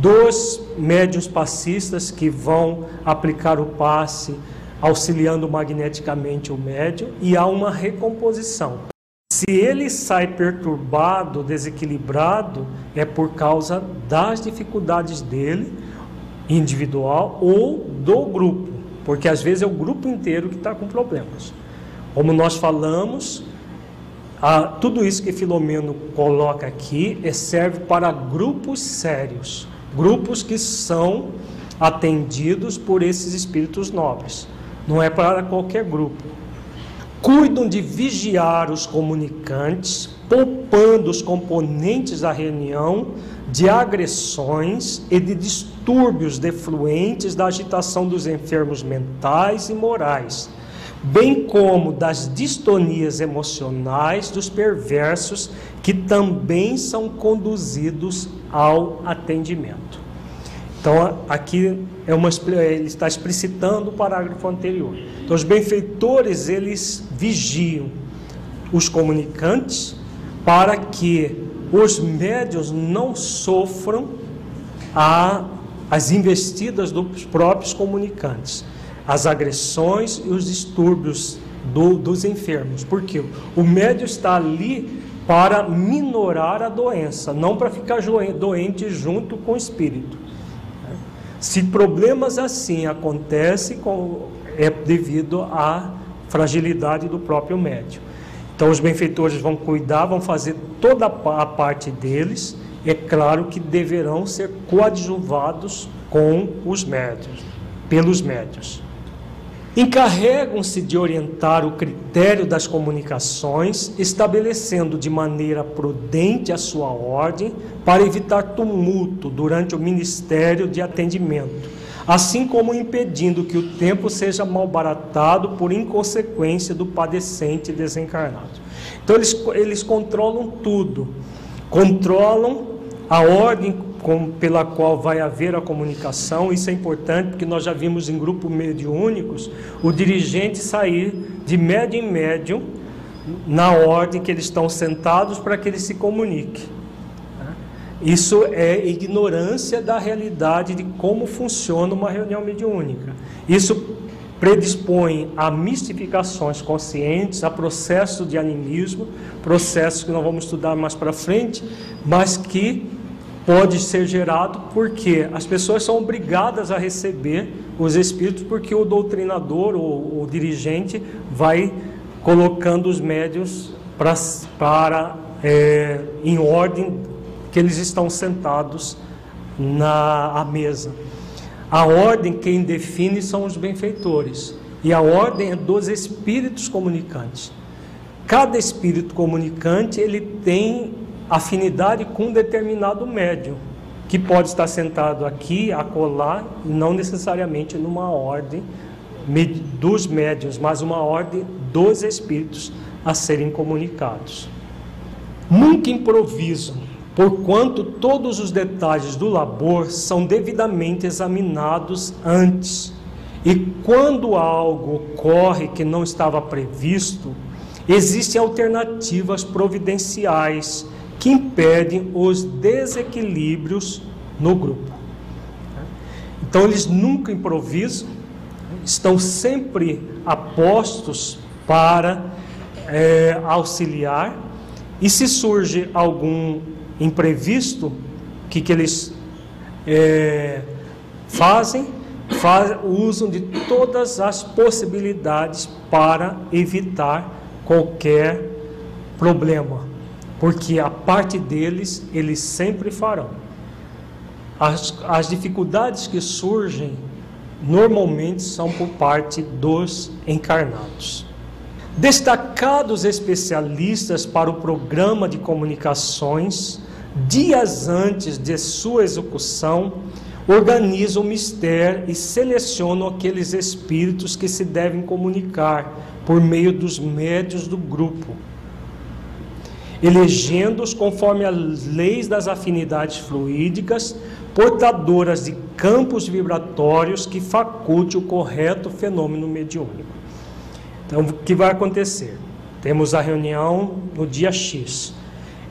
dos médios passistas que vão aplicar o passe, auxiliando magneticamente o médio, e há uma recomposição. Se ele sai perturbado, desequilibrado, é por causa das dificuldades dele individual ou do grupo, porque às vezes é o grupo inteiro que está com problemas. Como nós falamos, a, tudo isso que Filomeno coloca aqui é, serve para grupos sérios, grupos que são atendidos por esses espíritos nobres. Não é para qualquer grupo. Cuidam de vigiar os comunicantes, poupando os componentes da reunião de agressões e de distúrbios defluentes da agitação dos enfermos mentais e morais, bem como das distonias emocionais dos perversos que também são conduzidos ao atendimento. Então, aqui é uma, ele está explicitando o parágrafo anterior. Então, os benfeitores, eles vigiam os comunicantes para que os médios não sofram a, as investidas dos próprios comunicantes, as agressões e os distúrbios do, dos enfermos. Porque o médio está ali para minorar a doença, não para ficar doente junto com o espírito. Se problemas assim acontecem, é devido à fragilidade do próprio médium. Então, os benfeitores vão cuidar, vão fazer toda a parte deles. É claro que deverão ser coadjuvados com os médios, pelos médios. Encarregam-se de orientar o critério das comunicações, estabelecendo de maneira prudente a sua ordem para evitar tumulto durante o ministério de atendimento, assim como impedindo que o tempo seja malbaratado por inconsequência do padecente desencarnado. Então eles, eles controlam tudo, controlam a ordem com, pela qual vai haver a comunicação, isso é importante porque nós já vimos em grupos mediúnicos o dirigente sair de médio em médio na ordem que eles estão sentados para que ele se comunique. Isso é ignorância da realidade de como funciona uma reunião mediúnica. Isso predispõe a mistificações conscientes, a processos de animismo, processos que nós vamos estudar mais para frente, mas que pode ser gerado porque as pessoas são obrigadas a receber os espíritos porque o doutrinador ou o dirigente vai colocando os médios para, para é, em ordem que eles estão sentados na mesa. A ordem quem define são os benfeitores. E a ordem é dos espíritos comunicantes. Cada espírito comunicante ele tem afinidade com determinado médium, que pode estar sentado aqui, acolá, e não necessariamente numa ordem dos médiuns, mas uma ordem dos espíritos a serem comunicados. Nunca improviso porquanto todos os detalhes do labor são devidamente examinados antes. E quando algo ocorre que não estava previsto, existem alternativas providenciais que impedem os desequilíbrios no grupo. Então eles nunca improvisam, estão sempre apostos para é, auxiliar, e se surge algum imprevisto, o que, que eles é, fazem? Faz, usam de todas as possibilidades para evitar qualquer problema, porque a parte deles eles sempre farão. As, as dificuldades que surgem normalmente são por parte dos encarnados. Destacados especialistas para o programa de comunicações dias antes de sua execução, organizam o mistério e selecionam aqueles espíritos que se devem comunicar por meio dos médios do grupo, elegendo-os conforme as leis das afinidades fluídicas, portadoras de campos vibratórios que faculte o correto fenômeno mediúnico. Então, o que vai acontecer? Temos a reunião no dia X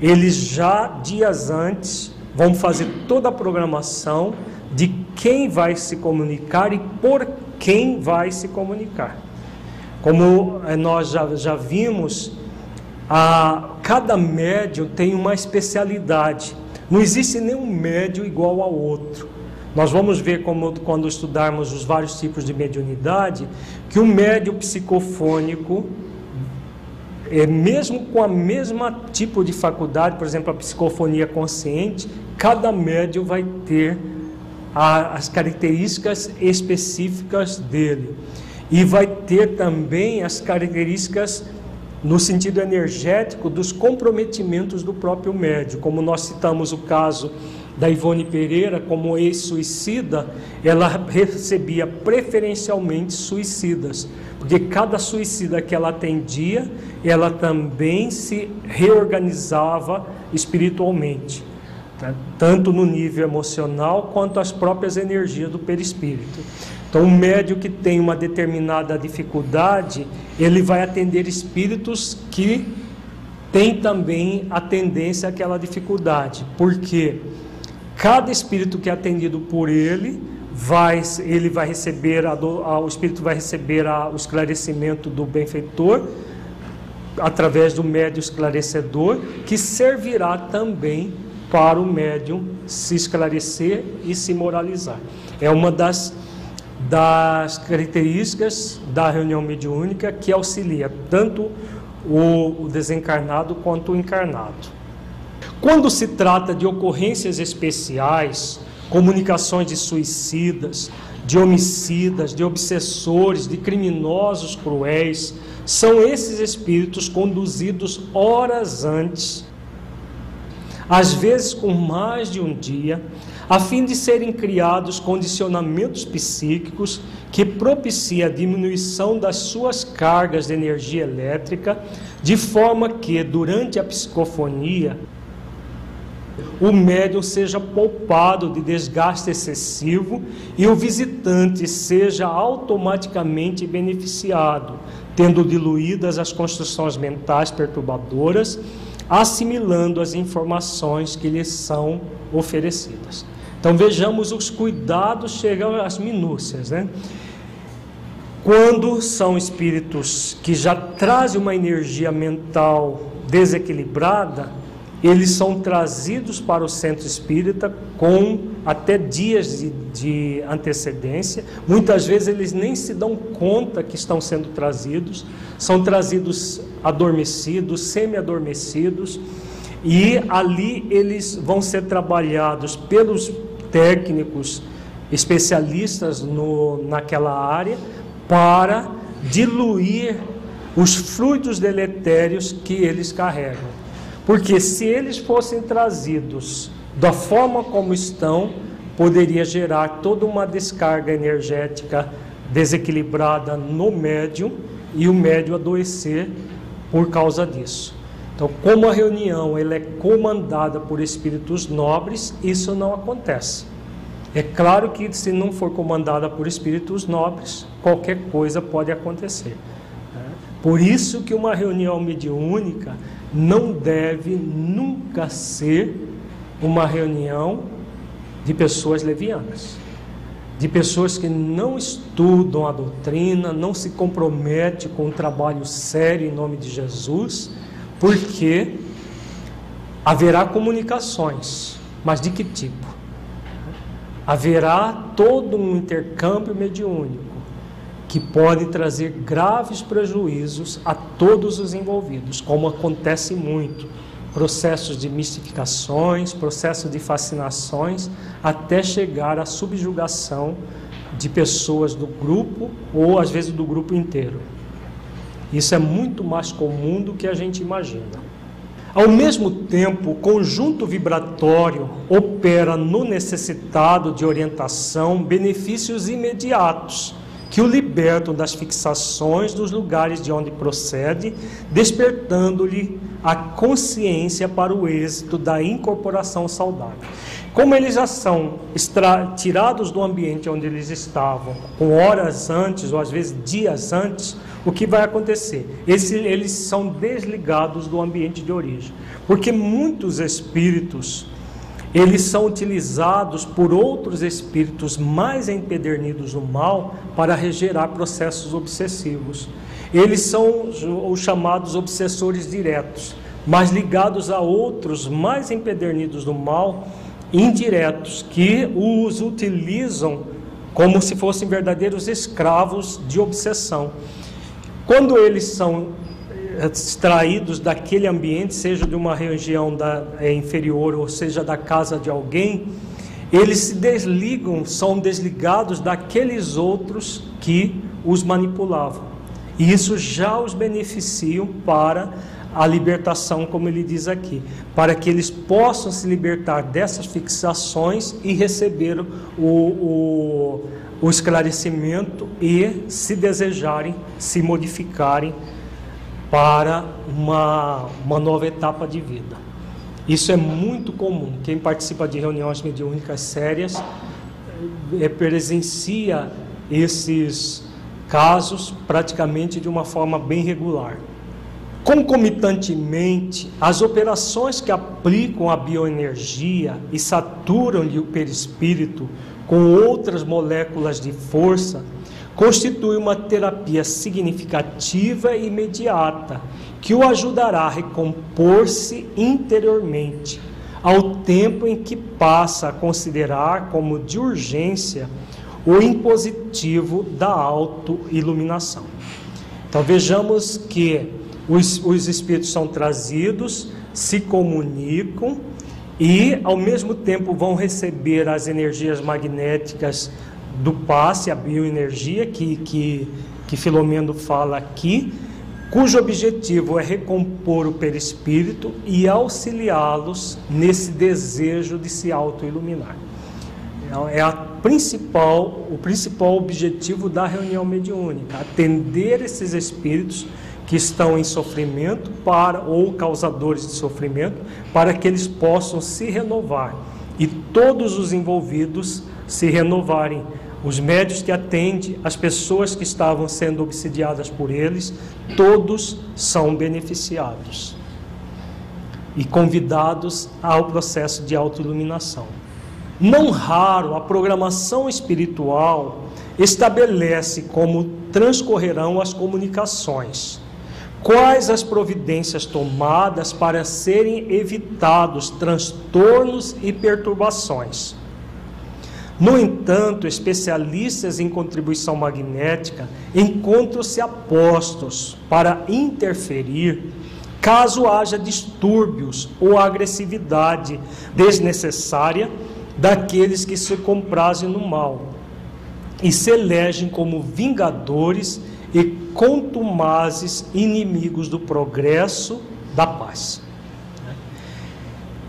eles já dias antes vão fazer toda a programação de quem vai se comunicar e por quem vai se comunicar. Como eh, nós já, já vimos, a, cada médium tem uma especialidade. Não existe nenhum médium igual ao outro. Nós vamos ver como, quando estudarmos os vários tipos de mediunidade, que o médium psicofônico é, mesmo com a mesma tipo de faculdade, por exemplo, a psicofonia consciente, cada médium vai ter a, as características específicas dele. E vai ter também as características no sentido energético dos comprometimentos do próprio médium. Como nós citamos o caso da Ivone Pereira, como ex-suicida, ela recebia preferencialmente suicidas porque cada suicida que ela atendia, ela também se reorganizava espiritualmente, tá? tanto no nível emocional quanto as próprias energias do perispírito. Então, o médio que tem uma determinada dificuldade, ele vai atender espíritos que têm também a tendência àquela dificuldade, porque cada espírito que é atendido por ele vai, ele vai receber, a, a, o espírito vai receber a, o esclarecimento do benfeitor, através do médium esclarecedor, que servirá também para o médium se esclarecer e se moralizar. É uma das, das características da reunião mediúnica que auxilia tanto o, desencarnado quanto o encarnado. Quando se trata de ocorrências especiais, comunicações de suicidas, de homicidas, de obsessores, de criminosos cruéis. São esses espíritos conduzidos horas antes, às vezes com mais de um dia, a fim de serem criados condicionamentos psíquicos que propiciem a diminuição das suas cargas de energia elétrica, de forma que, durante a psicofonia, o médium seja poupado de desgaste excessivo e o visitante seja automaticamente beneficiado, tendo diluídas as construções mentais perturbadoras, assimilando as informações que lhes são oferecidas. Então vejamos os cuidados, chegam às minúcias, né? Quando são espíritos que já trazem uma energia mental desequilibrada, eles são trazidos para o centro espírita com até dias de, de, antecedência. Muitas vezes eles nem se dão conta que estão sendo trazidos, são trazidos adormecidos, semi-adormecidos, e ali eles vão ser trabalhados pelos técnicos especialistas no, naquela área para diluir os frutos deletérios que eles carregam. Porque se eles fossem trazidos da forma como estão, poderia gerar toda uma descarga energética desequilibrada no médium e o médium adoecer por causa disso. Então, como a reunião ela é comandada por espíritos nobres, isso não acontece. É claro que se não for comandada por espíritos nobres, qualquer coisa pode acontecer. Né? Por isso que uma reunião mediúnica não deve nunca ser uma reunião de pessoas levianas, de pessoas que não estudam a doutrina, não se comprometem com um trabalho sério em nome de Jesus, porque haverá comunicações, mas de que tipo? haverá todo um intercâmbio mediúnico que pode trazer graves prejuízos a todos os envolvidos, como acontece muito. Processos de mistificações, processos de fascinações, até chegar à subjugação de pessoas do grupo ou às vezes do grupo inteiro. Isso é muito mais comum do que a gente imagina. Ao mesmo tempo, o conjunto vibratório opera no necessitado de orientação benefícios imediatos que o libertam das fixações dos lugares de onde procede, despertando-lhe a consciência para o êxito da incorporação saudável. Como eles já são tirados do ambiente onde eles estavam, com horas antes ou às vezes dias antes, o que vai acontecer? Eles são desligados do ambiente de origem. Porque muitos espíritos, eles são utilizados por outros espíritos mais empedernidos no mal para regerar processos obsessivos. Eles são os chamados obsessores diretos, mas ligados a outros mais empedernidos no mal, indiretos, que os utilizam como se fossem verdadeiros escravos de obsessão. Quando eles são extraídos daquele ambiente, seja de uma região da, é, inferior ou seja da casa de alguém, eles se desligam, são desligados daqueles outros que os manipulavam. E isso já os beneficia para a libertação, como ele diz aqui, para que eles possam se libertar dessas fixações e receber o, o o esclarecimento e, se desejarem, se modificarem para uma, uma nova etapa de vida. Isso é muito comum. Quem participa de reuniões mediúnicas sérias é, presencia esses casos praticamente de uma forma bem regular. Concomitantemente, as operações que aplicam a bioenergia e saturam-lhe o perispírito com outras moléculas de força, constitui uma terapia significativa e imediata que o ajudará a recompor-se interiormente, ao tempo em que passa a considerar como de urgência o impositivo da autoiluminação. Então vejamos que os, os espíritos são trazidos, se comunicam, e ao mesmo tempo vão receber as energias magnéticas do passe, a bioenergia que, que, que Filomeno fala aqui, cujo objetivo é recompor o perispírito e auxiliá-los nesse desejo de se autoiluminar. É a principal, o principal objetivo da reunião mediúnica, atender esses espíritos que estão em sofrimento para ou causadores de sofrimento, para que eles possam se renovar e todos os envolvidos se renovarem. Os médios que atendem, as pessoas que estavam sendo obsidiadas por eles, todos são beneficiados. e convidados ao processo de autoiluminação. Não raro, a programação espiritual estabelece como transcorrerão as comunicações, quais as providências tomadas para serem evitados transtornos e perturbações. No entanto, especialistas em contribuição magnética encontram-se apostos para interferir caso haja distúrbios ou agressividade desnecessária daqueles que se comprazem no mal e se elegem como vingadores e contumazes inimigos do progresso da paz.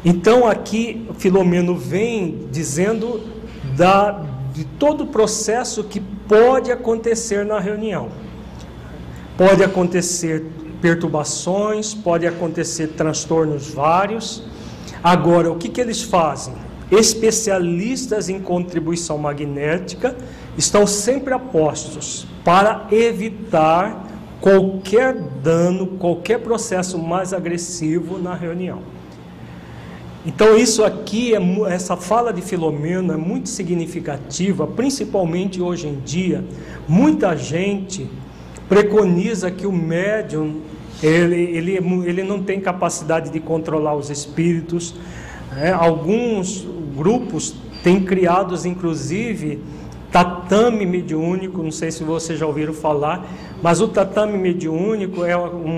Então aqui Filomeno vem dizendo da, de todo o processo que pode acontecer na reunião. Pode acontecer perturbações, pode acontecer transtornos vários. Agora, o que, que eles fazem? Especialistas em contribuição magnética estão sempre apostos para evitar qualquer dano, qualquer processo mais agressivo na reunião. Então isso aqui, é, essa fala de Filomeno é muito significativa, principalmente hoje em dia. Muita gente preconiza que o médium ele, ele, ele não tem capacidade de controlar os espíritos. É, alguns grupos têm criados, inclusive, tatame mediúnico, não sei se vocês já ouviram falar, mas o tatame mediúnico é um,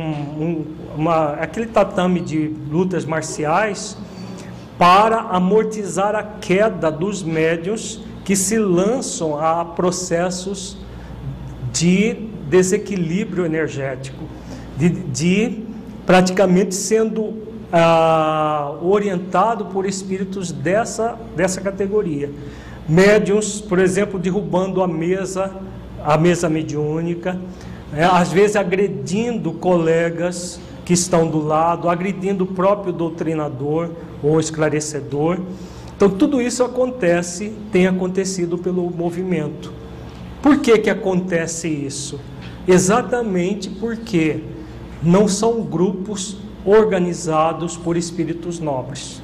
um, uma, aquele tatame de lutas marciais para amortizar a queda dos médios que se lançam a processos de desequilíbrio energético, de, de praticamente sendo ah, orientado por espíritos dessa, dessa categoria. Médiuns, por exemplo, derrubando a mesa, a mesa mediúnica, né, às vezes agredindo colegas que estão do lado, agredindo o próprio doutrinador ou esclarecedor. Então, tudo isso acontece, tem acontecido pelo movimento. Por que, que acontece isso? Exatamente porque não são grupos organizados por espíritos nobres.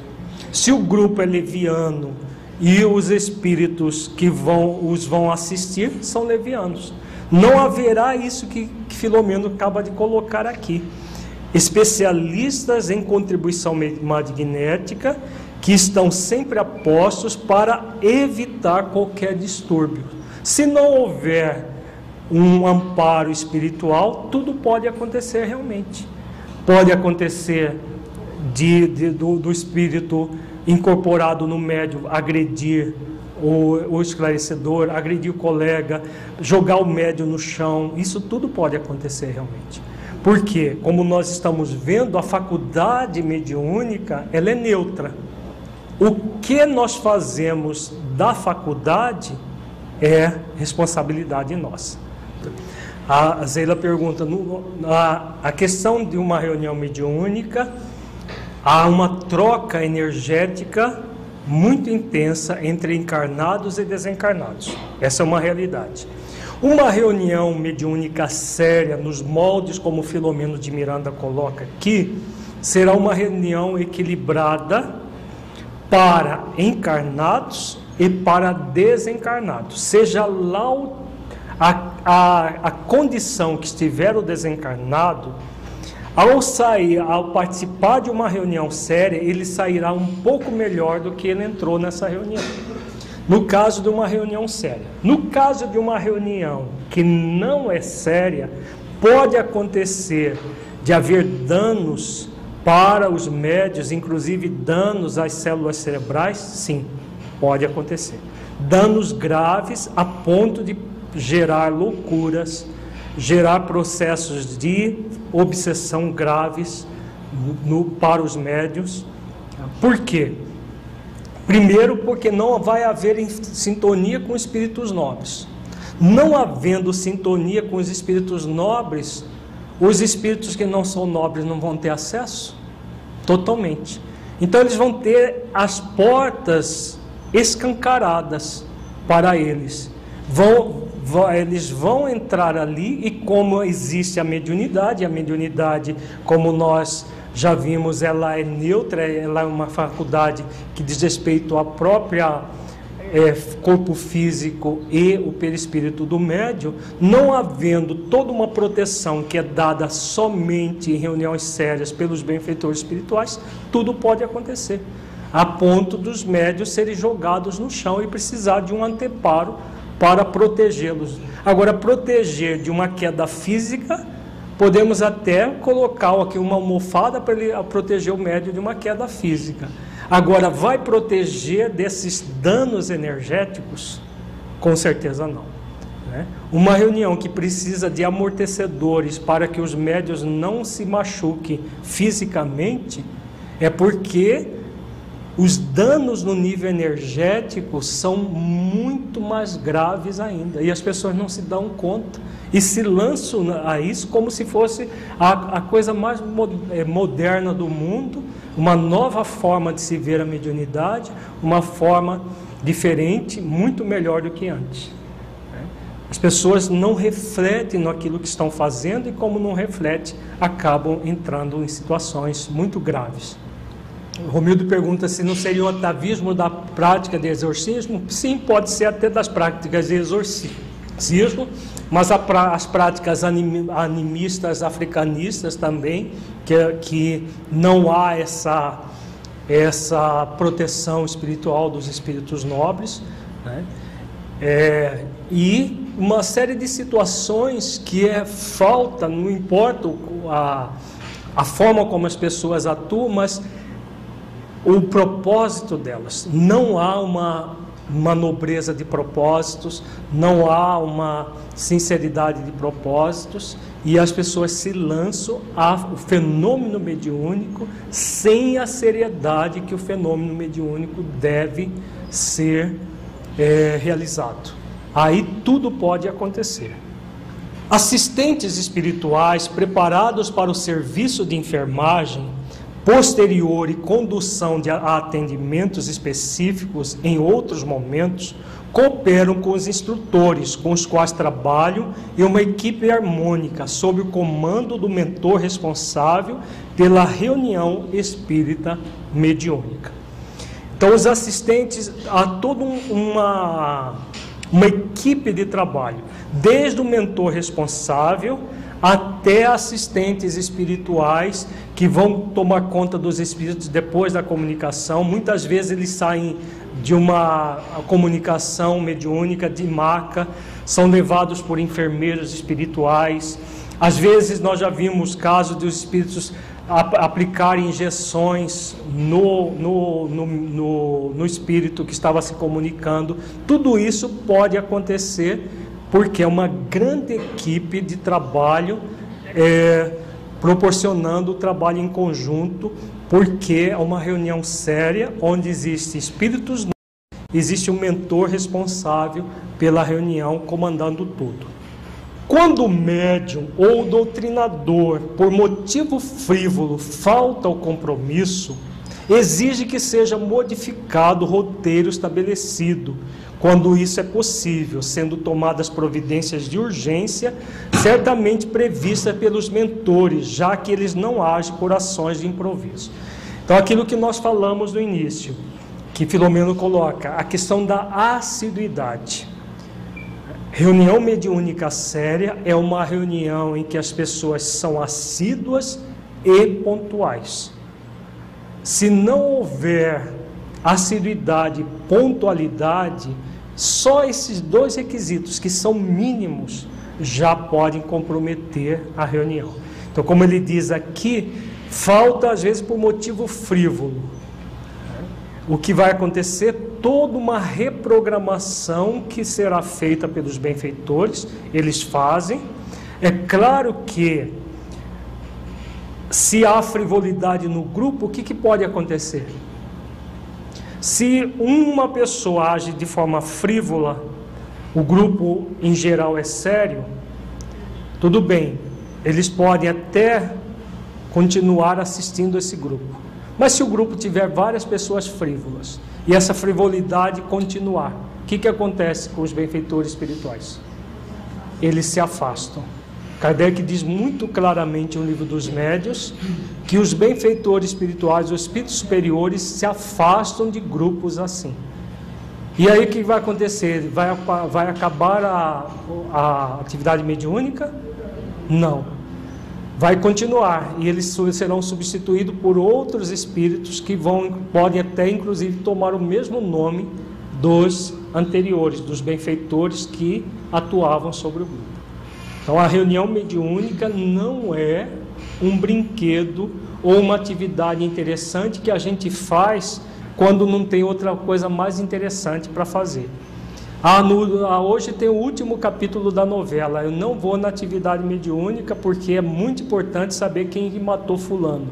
Se o grupo é leviano e os espíritos que vão os vão assistir são levianos, não haverá isso que, que Filomeno acaba de colocar aqui. Especialistas em contribuição magnética que estão sempre apostos para evitar qualquer distúrbio. Se não houver um amparo espiritual, tudo pode acontecer realmente. Pode acontecer de, de do, do, espírito incorporado no médium agredir o, o, esclarecedor, agredir o colega, jogar o médium no chão. Isso tudo pode acontecer realmente. Porque, como nós estamos vendo, a faculdade mediúnica ela é neutra. O que nós fazemos da faculdade é responsabilidade nossa. A Zeila pergunta: a questão de uma reunião mediúnica, há uma troca energética muito intensa entre encarnados e desencarnados. Essa é uma realidade. Uma reunião mediúnica séria, nos moldes como Filomeno de Miranda coloca aqui, será uma reunião equilibrada para encarnados e para desencarnados. Seja lá o a, a, a condição que estiver o desencarnado, ao sair, ao participar de uma reunião séria, ele sairá um pouco melhor do que ele entrou nessa reunião. No caso de uma reunião séria. No caso de uma reunião que não é séria, pode acontecer de haver danos para os médios, inclusive danos às células cerebrais? Sim, pode acontecer. Danos graves a ponto de gerar loucuras, gerar processos de obsessão graves no, para os médios. Por quê? Primeiro, porque não vai haver sintonia com espíritos nobres. Não havendo sintonia com os espíritos nobres, os espíritos que não são nobres não vão ter acesso totalmente. Então, eles vão ter as portas escancaradas para eles. Vão, eles vão entrar ali e como existe a mediunidade, a mediunidade, como nós já vimos, ela é neutra, ela é uma faculdade que diz respeito à própria é, corpo físico e o perispírito do médio, não havendo toda uma proteção que é dada somente em reuniões sérias pelos benfeitores espirituais, tudo pode acontecer, a ponto dos médios serem jogados no chão e precisar de um anteparo para protegê-los. Agora, proteger de uma queda física, podemos até colocar aqui uma almofada para ele proteger o médio de uma queda física. Agora, vai proteger desses danos energéticos? Com certeza não. Né? Uma reunião que precisa de amortecedores para que os médios não se machuquem fisicamente é porque os danos no nível energético são muito mais graves ainda e as pessoas não se dão conta e se lançam a isso como se fosse a, a coisa mais eh, moderna do mundo uma nova forma de se ver a mediunidade, uma forma diferente, muito melhor do que antes. Né? As pessoas não refletem naquilo que estão fazendo e, como não refletem, acabam entrando em situações muito graves. Romildo pergunta se não seria o atavismo da prática de exorcismo. Sim, pode ser até das práticas de exorcismo, mas as práticas animistas, africanistas também que, que não há essa, essa proteção espiritual dos espíritos nobres, né? É, e uma série de situações que é falta, não importa a, a forma como as pessoas atuam, mas o propósito delas. Não há uma uma nobreza de propósitos, não há uma sinceridade de propósitos e as pessoas se lançam ao fenômeno mediúnico sem a seriedade que o fenômeno mediúnico deve ser é, realizado. Aí tudo pode acontecer. Assistentes espirituais preparados para o serviço de enfermagem posterior e condução de atendimentos específicos em outros momentos, cooperam com os instrutores com os quais trabalham e uma equipe harmônica sob o comando do mentor responsável pela reunião espírita mediúnica. Então, os assistentes, há toda uma, uma equipe de trabalho, desde o mentor responsável até assistentes espirituais que vão tomar conta dos espíritos depois da comunicação. Muitas vezes eles saem de uma comunicação mediúnica de maca, são levados por enfermeiros espirituais. Às vezes nós já vimos casos dos espíritos aplicarem injeções no, no, no, no espírito que estava se comunicando. Tudo isso pode acontecer porque é uma grande equipe de trabalho é, proporcionando o trabalho em conjunto, porque é uma reunião séria onde existe espíritos, existe um mentor responsável pela reunião comandando tudo. Quando o médium ou o doutrinador, por motivo frívolo, falta ao compromisso, exige que seja modificado o roteiro estabelecido, quando isso é possível, sendo tomadas providências de urgência, certamente previstas pelos mentores, já que eles não agem por ações de improviso. Então, aquilo que nós falamos no início, que Filomeno coloca, a questão da assiduidade. Reunião mediúnica séria é uma reunião em que as pessoas são assíduas e pontuais. Se não houver assiduidade, pontualidade, só esses dois requisitos, que são mínimos, já podem comprometer a reunião. Então, como ele diz aqui, falta às vezes por motivo frívolo. O que vai acontecer? Toda uma reprogramação que será feita pelos benfeitores, eles fazem. É claro que, se há frivolidade no grupo, o que, que pode acontecer? Se uma pessoa age de forma frívola, o grupo em geral é sério, tudo bem, eles podem até continuar assistindo esse grupo. Mas se o grupo tiver várias pessoas frívolas e essa frivolidade continuar, o que, que acontece com os benfeitores espirituais? eles se afastam. Kardec diz muito claramente no livro dos médios que os benfeitores espirituais, os espíritos superiores, se afastam de grupos assim. E aí o que vai acontecer? Vai, vai acabar a, a atividade mediúnica? Não. Vai continuar e eles serão substituídos por outros espíritos que vão podem até inclusive tomar o mesmo nome dos anteriores, dos benfeitores que atuavam sobre o grupo. Então a reunião mediúnica não é um brinquedo ou uma atividade interessante que a gente faz quando não tem outra coisa mais interessante para fazer. Ah, no, ah, hoje tem o último capítulo da novela. Eu não vou na atividade mediúnica porque é muito importante saber quem matou fulano.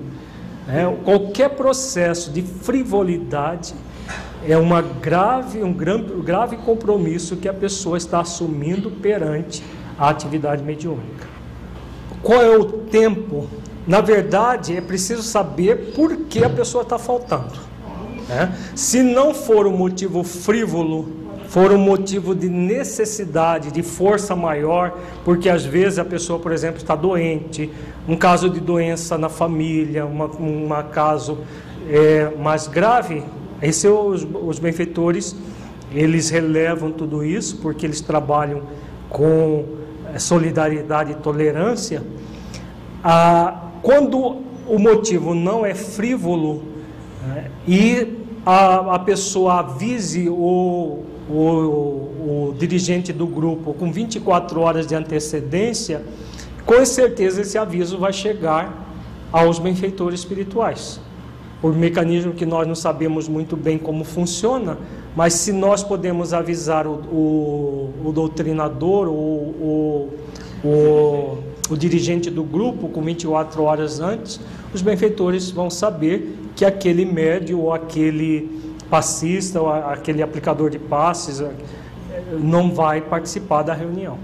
É, qualquer processo de frivolidade é uma grave, um grave, grave compromisso que a pessoa está assumindo perante a atividade mediúnica. Qual é o tempo? Na verdade, é preciso saber por que a pessoa está faltando. Né? Se não for um motivo frívolo, for um motivo de necessidade, de força maior, porque às vezes a pessoa, por exemplo, está doente, um caso de doença na família, um caso é, mais grave, esses os, os benfeitores, eles relevam tudo isso, porque eles trabalham com é, solidariedade e tolerância, quando o motivo não é frívolo né, e a, a pessoa avise o, o, o dirigente do grupo com 24 horas de antecedência, com certeza esse aviso vai chegar aos benfeitores espirituais. Por mecanismo que nós não sabemos muito bem como funciona, mas se nós podemos avisar o, o, o doutrinador, o, o, o dirigente do grupo com 24 horas antes, os benfeitores vão saber que aquele médio ou aquele passista ou aquele aplicador de passes eh, não vai participar da reunião.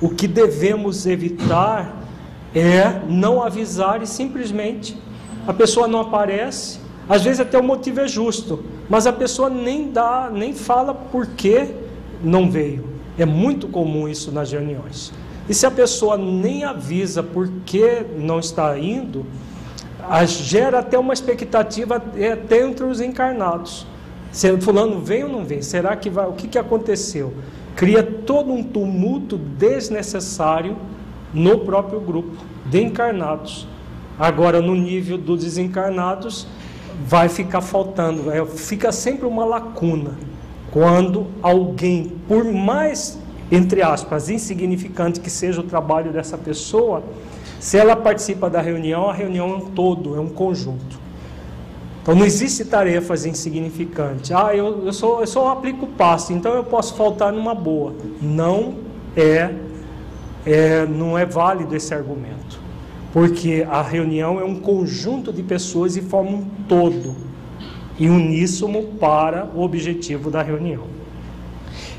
O que devemos evitar é não avisar e simplesmente a pessoa não aparece, às vezes até o motivo é justo, mas a pessoa nem dá, nem fala por que não veio. É muito comum isso nas reuniões. E se a pessoa nem avisa por que não está indo, gera até uma expectativa até entre os encarnados. Se fulano vem ou não vem? Será que vai? O que, que aconteceu? Cria todo um tumulto desnecessário no próprio grupo de encarnados. Agora, no nível dos desencarnados, vai ficar faltando, fica sempre uma lacuna. Quando alguém, por mais, entre aspas, insignificante que seja o trabalho dessa pessoa, se ela participa da reunião, a reunião é um todo, é um conjunto. Então não existe tarefas insignificantes. Ah, eu, eu, só, eu só aplico passe, então eu posso faltar numa boa. Não é, é, não é válido esse argumento porque a reunião é um conjunto de pessoas e forma um todo e uníssono para o objetivo da reunião.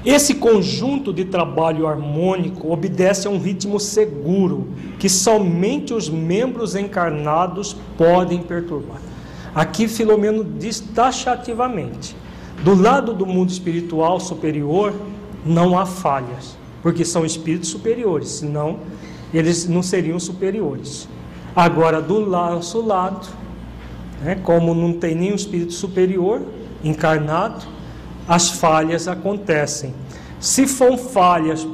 Esse conjunto de trabalho harmônico obedece a um ritmo seguro que somente os membros encarnados podem perturbar. Aqui Filomeno diz taxativamente: do lado do mundo espiritual superior não há falhas, porque são espíritos superiores, senão eles não seriam superiores. Agora, do nosso lado, né, como não tem nenhum espírito superior encarnado, as falhas acontecem. Se for falhas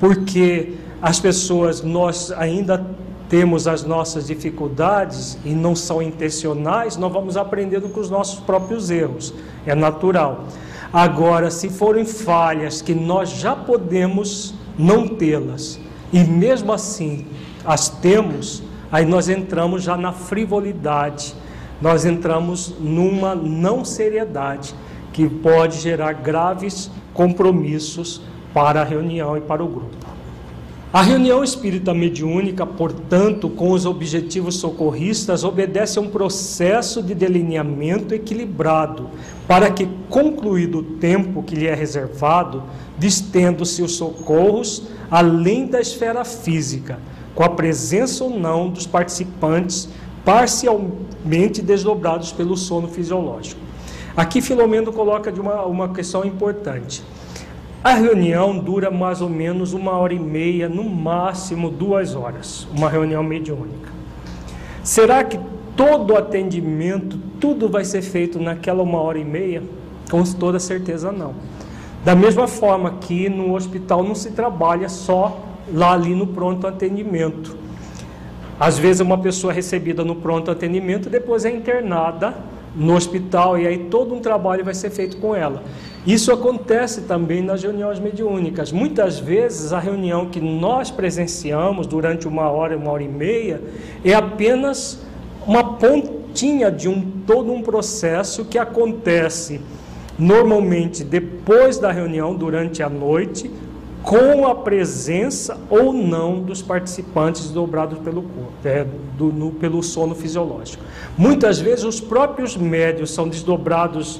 porque as pessoas, nós ainda temos as nossas dificuldades e não são intencionais, nós vamos aprendendo com os nossos próprios erros, é natural. Agora, se forem falhas que nós já podemos não tê-las, e mesmo assim as temos, aí nós entramos já na frivolidade, nós entramos numa não seriedade que pode gerar graves compromissos para a reunião e para o grupo. A reunião espírita mediúnica, portanto, com os objetivos socorristas, obedece a um processo de delineamento equilibrado, para que, concluído o tempo que lhe é reservado, distendo-se os socorros além da esfera física, com a presença ou não dos participantes parcialmente desdobrados pelo sono fisiológico. Aqui Filomeno coloca de uma, uma questão importante. A reunião dura mais ou menos uma hora e meia, no máximo duas horas, uma reunião mediúnica. Será que todo o atendimento, tudo vai ser feito naquela uma hora e meia? Com toda certeza não. Da mesma forma que no hospital não se trabalha só lá ali no pronto atendimento. Às vezes uma pessoa é recebida no pronto atendimento, depois é internada no hospital e aí todo um trabalho vai ser feito com ela. Isso acontece também nas reuniões mediúnicas. Muitas vezes a reunião que nós presenciamos durante uma hora, uma hora e meia, é apenas uma pontinha de um todo um processo que acontece normalmente depois da reunião, durante a noite, com a presença ou não dos participantes dobrados pelo corpo, é, do, no, pelo sono fisiológico. Muitas vezes os próprios médios são desdobrados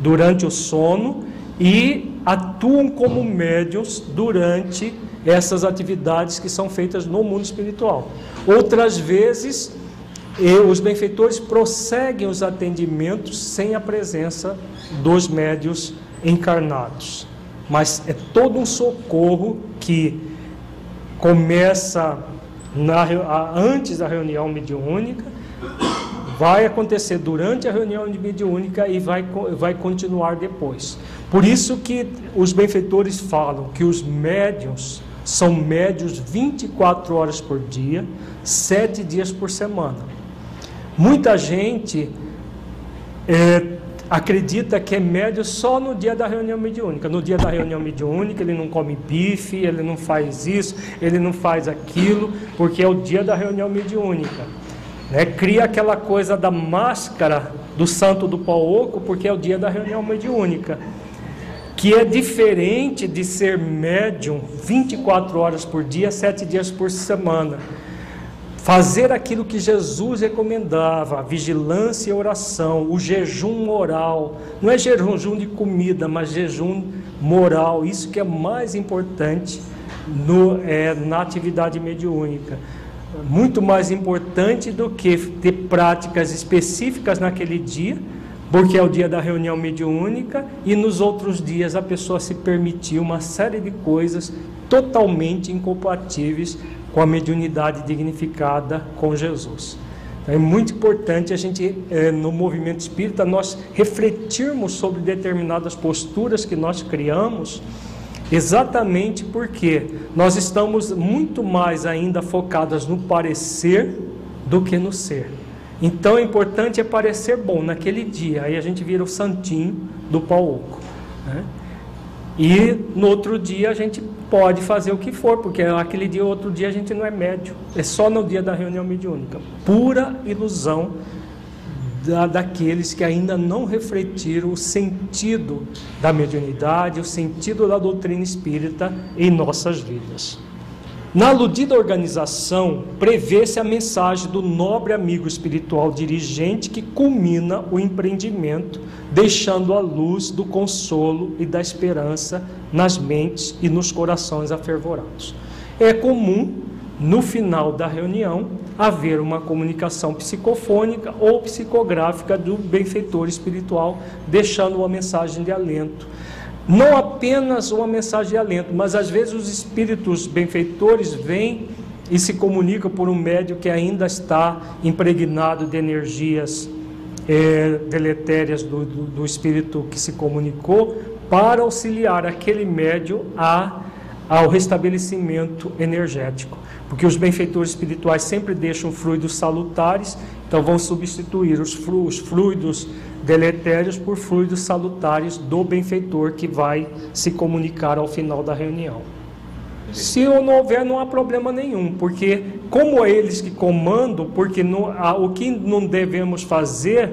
durante o sono e atuam como médios durante essas atividades que são feitas no mundo espiritual. Outras vezes, os benfeitores prosseguem os atendimentos sem a presença dos médios encarnados. Mas é todo um socorro que começa na, antes da reunião mediúnica vai acontecer durante a reunião mediúnica e vai, vai continuar depois. Por isso que os benfeitores falam que os médios são médios 24 horas por dia, 7 dias por semana. Muita gente é, acredita que é médio só no dia da reunião mediúnica. No dia da reunião mediúnica ele não come bife, ele não faz isso, ele não faz aquilo, porque é o dia da reunião mediúnica. Né? Cria aquela coisa da máscara do santo do pau oco, porque é o dia da reunião mediúnica. Que é diferente de ser médium 24 horas por dia, 7 dias por semana. Fazer aquilo que Jesus recomendava, vigilância e oração, o jejum moral. Não é jejum de comida, mas jejum moral. Isso que é mais importante no, é, na atividade mediúnica muito mais importante do que ter práticas específicas naquele dia, porque é o dia da reunião mediúnica, e nos outros dias a pessoa se permitiu uma série de coisas totalmente incompatíveis com a mediunidade dignificada com Jesus. Então, é muito importante a gente, eh, no movimento espírita, nós refletirmos sobre determinadas posturas que nós criamos Exatamente porque nós estamos muito mais ainda focadas no parecer do que no ser. Então é importante é parecer bom naquele dia. Aí a gente vira o santinho do pau oco. Né? E no outro dia a gente pode fazer o que for, porque aquele dia, outro dia a gente não é médio. É só no dia da reunião mediúnica. Pura ilusão da, daqueles que ainda não refletiram o sentido da mediunidade, o sentido da doutrina espírita em nossas vidas. Na aludida organização, prevê-se a mensagem do nobre amigo espiritual dirigente que culmina o empreendimento, deixando a luz do consolo e da esperança nas mentes e nos corações afervorados. É comum, no final da reunião, haver uma comunicação psicofônica ou psicográfica do benfeitor espiritual, deixando uma mensagem de alento. Não apenas uma mensagem de alento, mas às vezes os espíritos benfeitores vêm e se comunicam por um médio que ainda está impregnado de energias é, deletérias do, do, do espírito que se comunicou, para auxiliar aquele médio a, ao restabelecimento energético porque os benfeitores espirituais sempre deixam fluidos salutares, então vão substituir os fluidos deletérios por fluidos salutares do benfeitor que vai se comunicar ao final da reunião. Se não houver, não há problema nenhum, porque como é eles que comandam, porque não, o que não devemos fazer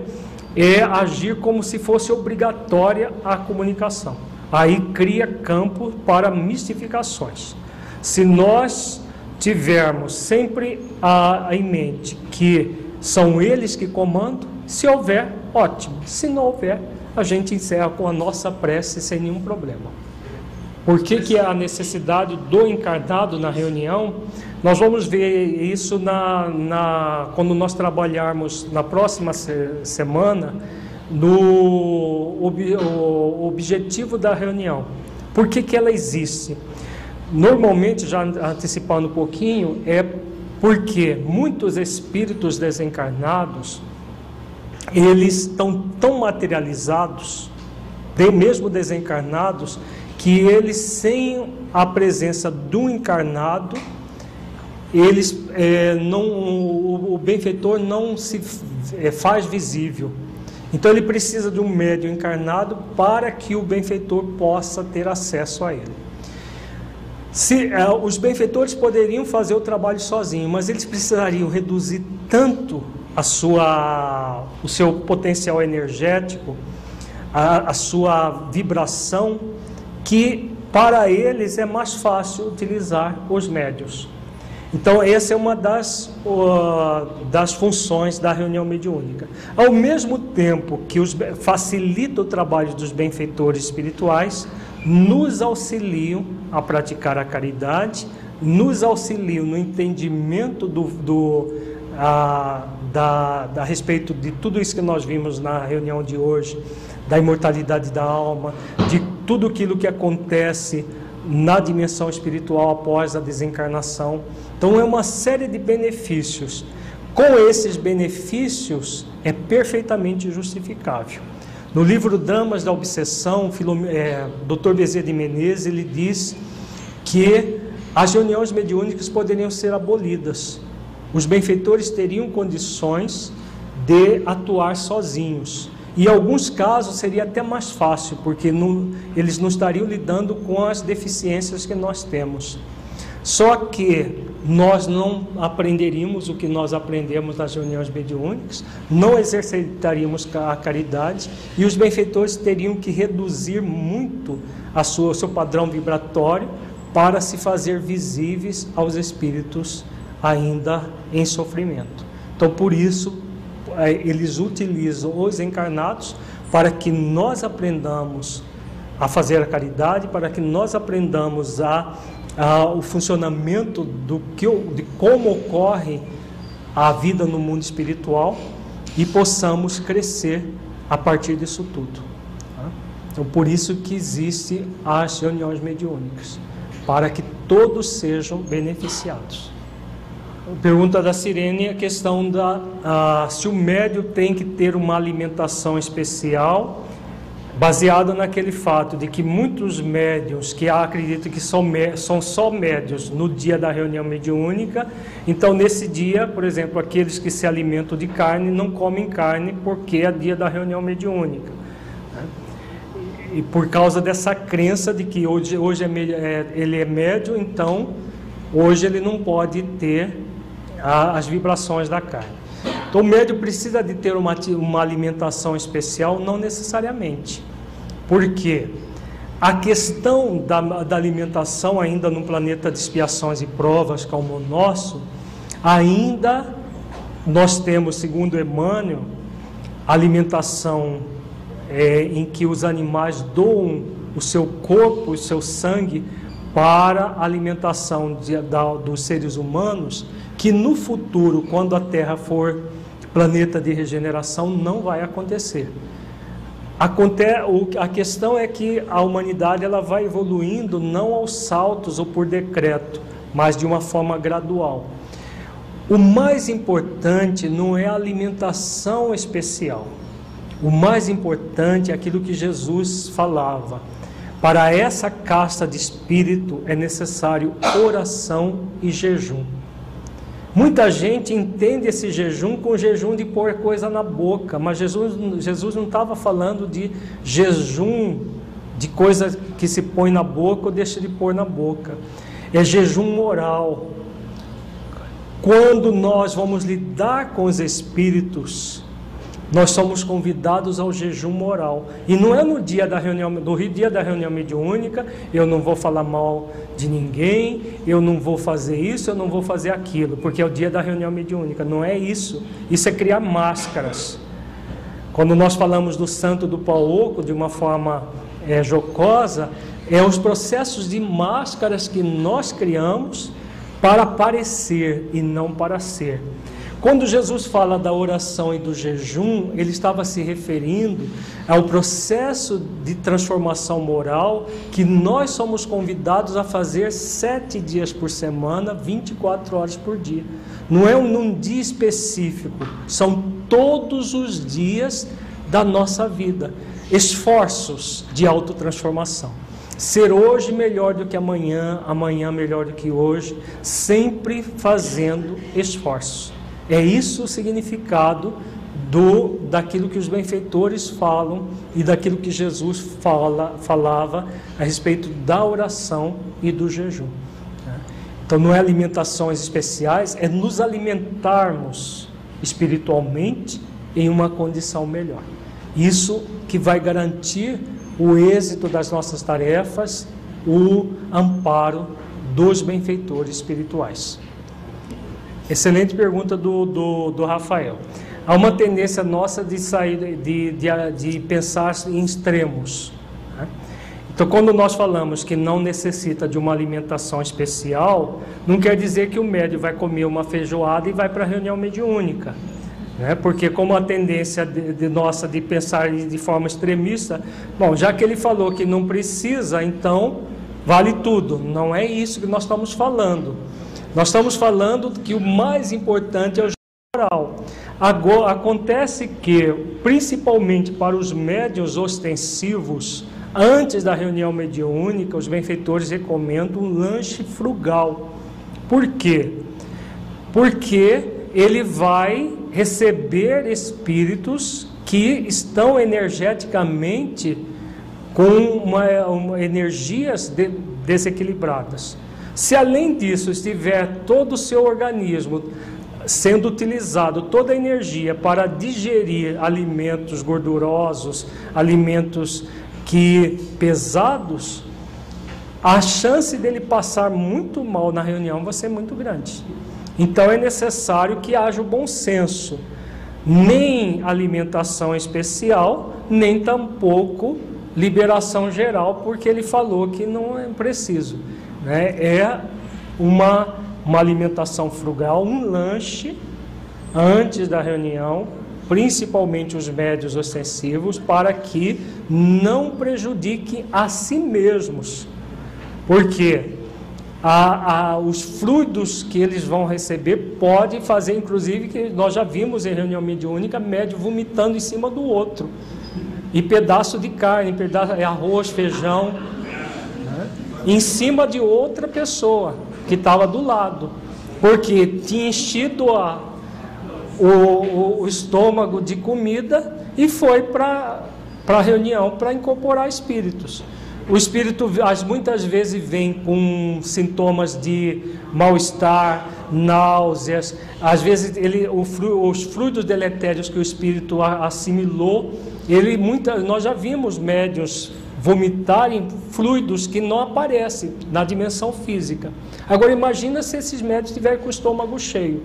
é agir como se fosse obrigatória a comunicação. Aí cria campo para mistificações. Se nós tivermos sempre a, em mente que são eles que comandam, se houver, ótimo. Se não houver, a gente encerra com a nossa prece sem nenhum problema. Por que, que a necessidade do encarnado na reunião? Nós vamos ver isso na, na quando nós trabalharmos na próxima se, semana no ob, o objetivo da reunião. Por que, que ela existe? Normalmente, já antecipando um pouquinho, é porque muitos espíritos desencarnados eles estão tão materializados, mesmo desencarnados, que eles sem a presença do encarnado, eles é, não, o, o, benfeitor não se é, faz visível. Então ele precisa de um médium encarnado para que o benfeitor possa ter acesso a ele. Se, é, os benfeitores poderiam fazer o trabalho sozinhos, mas eles precisariam reduzir tanto a sua, o seu potencial energético, a, a sua vibração, que para eles é mais fácil utilizar os médios. Então, essa é uma das, uh, das funções da reunião mediúnica. Ao mesmo tempo que os, facilita o trabalho dos benfeitores espirituais, nos auxiliam a praticar a caridade, nos auxiliam no entendimento do, do a, da, da, a respeito de tudo isso que nós vimos na reunião de hoje, da imortalidade da alma, de tudo aquilo que acontece na dimensão espiritual após a desencarnação. Então, é uma série de benefícios. Com esses benefícios, é perfeitamente justificável. No livro Dramas da Obsessão, é, Dr. Bezerra de Menezes, ele diz que as reuniões mediúnicas poderiam ser abolidas. Os benfeitores teriam condições de atuar sozinhos. E em alguns casos seria até mais fácil, porque eles não estariam lidando com as deficiências que nós temos. Só que nós não aprenderíamos o que nós aprendemos nas reuniões mediúnicas, não exercitaríamos a caridade e os benfeitores teriam que reduzir muito a sua, o seu padrão vibratório para se fazer visíveis aos espíritos ainda em sofrimento. Então, por isso, eles utilizam os encarnados para que nós aprendamos a fazer a caridade, para que nós aprendamos a o funcionamento do que, de como ocorre a vida no mundo espiritual e possamos crescer a partir disso tudo. Tá? Então, por isso que existe as reuniões mediúnicas, para que todos sejam beneficiados. Pergunta da Sirene a questão da se o médio tem que ter uma alimentação especial baseado naquele fato de que muitos médios que acreditam que são, são só médios no dia da reunião mediúnica, então nesse dia, por exemplo, aqueles que se alimentam de carne não comem carne porque é dia da reunião mediúnica. Né? E por causa dessa crença de que hoje, hoje é, é, ele é médio, então hoje ele não pode ter a, as vibrações da carne. Então o médio precisa de ter uma, uma alimentação especial? Não necessariamente. Porque a questão da, da alimentação, ainda num planeta de expiações e provas como o nosso, ainda nós temos, segundo Emmanuel, alimentação é, em que os animais doam o seu corpo, o seu sangue para a alimentação de, da, dos seres humanos, que no futuro, quando a Terra for planeta de regeneração, não vai acontecer. A questão é que a humanidade ela vai evoluindo não aos saltos ou por decreto, mas de uma forma gradual. O mais importante não é a alimentação especial. O mais importante é aquilo que Jesus falava. Para essa casta de espírito é necessário oração e jejum. Muita gente entende esse jejum com jejum de pôr coisa na boca, mas Jesus, Jesus não estava falando de jejum de coisa que se põe na boca ou deixa de pôr na boca. É jejum moral. Quando nós vamos lidar com os espíritos, nós somos convidados ao jejum moral. E não é no dia da reunião, no dia da reunião mediúnica, eu não vou falar mal de ninguém, eu não vou fazer isso, eu não vou fazer aquilo, porque é o dia da reunião mediúnica. Não é isso. Isso é criar máscaras. Quando nós falamos do santo do pauoco de uma forma é, jocosa, é os processos de máscaras que nós criamos para parecer e não para ser. Quando Jesus fala da oração e do jejum, ele estava se referindo ao processo de transformação moral que nós somos convidados a fazer sete dias por semana, 24 horas por dia. Não é um dia específico, são todos os dias da nossa vida. Esforços de autotransformação. Ser hoje melhor do que amanhã, amanhã melhor do que hoje, sempre fazendo esforço. É isso o significado do daquilo que os benfeitores falam e daquilo que Jesus fala, falava a respeito da oração e do jejum. Né? Então não é alimentações especiais, é nos alimentarmos espiritualmente em uma condição melhor. Isso que vai garantir o êxito das nossas tarefas, o amparo dos benfeitores espirituais. Excelente pergunta do, do, do Rafael. Há uma tendência nossa de sair, de, de, de pensar em extremos. Né? Então, quando nós falamos que não necessita de uma alimentação especial, não quer dizer que o médio vai comer uma feijoada e vai para a reunião mediúnica. Né? Porque, como a tendência de, de nossa de pensar de forma extremista, bom, já que ele falou que não precisa, então vale tudo. Não é isso que nós estamos falando. Nós estamos falando que o mais importante é o geral. Agora, acontece que, principalmente para os médios ostensivos, antes da reunião mediúnica, os benfeitores recomendam um lanche frugal. Por quê? Porque ele vai receber espíritos que estão energeticamente com uma, uma energias de, desequilibradas. Se além disso estiver todo o seu organismo sendo utilizado toda a energia para digerir alimentos gordurosos, alimentos que pesados, a chance dele passar muito mal na reunião vai ser muito grande. Então é necessário que haja o bom senso, nem alimentação especial, nem tampouco liberação geral, porque ele falou que não é preciso. Né? É uma, uma alimentação frugal, um lanche antes da reunião, principalmente os médios ostensivos, para que não prejudiquem a si mesmos. Porque a, a, os fluidos que eles vão receber pode fazer, inclusive, que nós já vimos em reunião mediúnica, médio vomitando em cima do outro. E pedaço de carne, pedaço, arroz, feijão em cima de outra pessoa que estava do lado, porque tinha enchido a, o, o estômago de comida e foi para a reunião para incorporar espíritos. O espírito muitas vezes vem com sintomas de mal-estar, náuseas, às vezes ele, os fluidos deletérios que o espírito assimilou, ele muita, nós já vimos médios vomitarem fluidos que não aparecem na dimensão física. Agora imagina se esses médicos estiverem com o estômago cheio.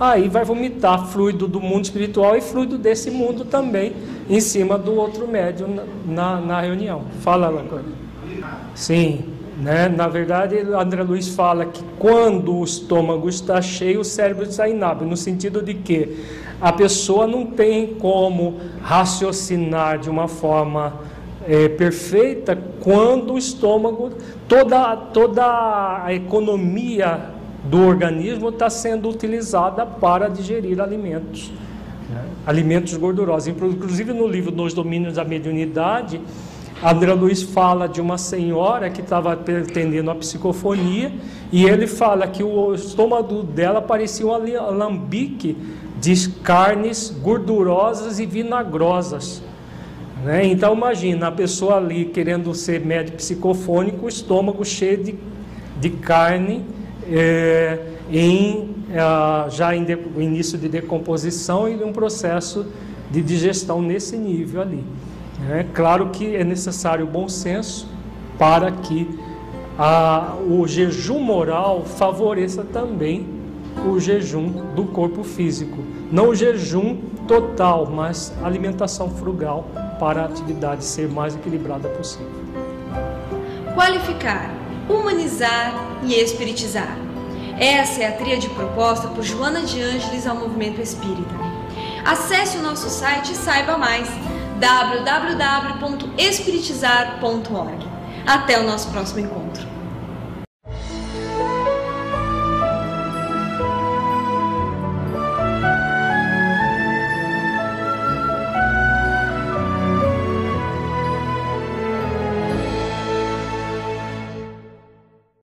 Aí vai vomitar fluido do mundo espiritual e fluido desse mundo também em cima do outro médium na, na reunião. Fala, Lacan. Sim, né? na verdade, André Luiz fala que quando o estômago está cheio, o cérebro está inábil, no sentido de que a pessoa não tem como raciocinar de uma forma é, perfeita quando o estômago, toda, toda a economia do organismo está sendo utilizada para digerir alimentos, né? alimentos gordurosos. Inclusive no livro Nos Domínios da Mediunidade, André Luiz fala de uma senhora que estava atendendo a psicofonia e ele fala que o estômago dela parecia um alambique de carnes gordurosas e vinagrosas. Né? Então imagina a pessoa ali querendo ser médico psicofônico, o estômago cheio de, de carne, é, em, é, já em de, início de decomposição e um processo de digestão nesse nível ali. É claro que é necessário bom senso para que a, o jejum moral favoreça também o jejum do corpo físico. Não o jejum total, mas alimentação frugal para a atividade ser mais equilibrada possível. Qualificar, humanizar e espiritizar. Essa é a tríade proposta por Joana de Ângeles ao movimento espírita. Acesse o nosso site e saiba mais www.espiritizar.org. Até o nosso próximo encontro.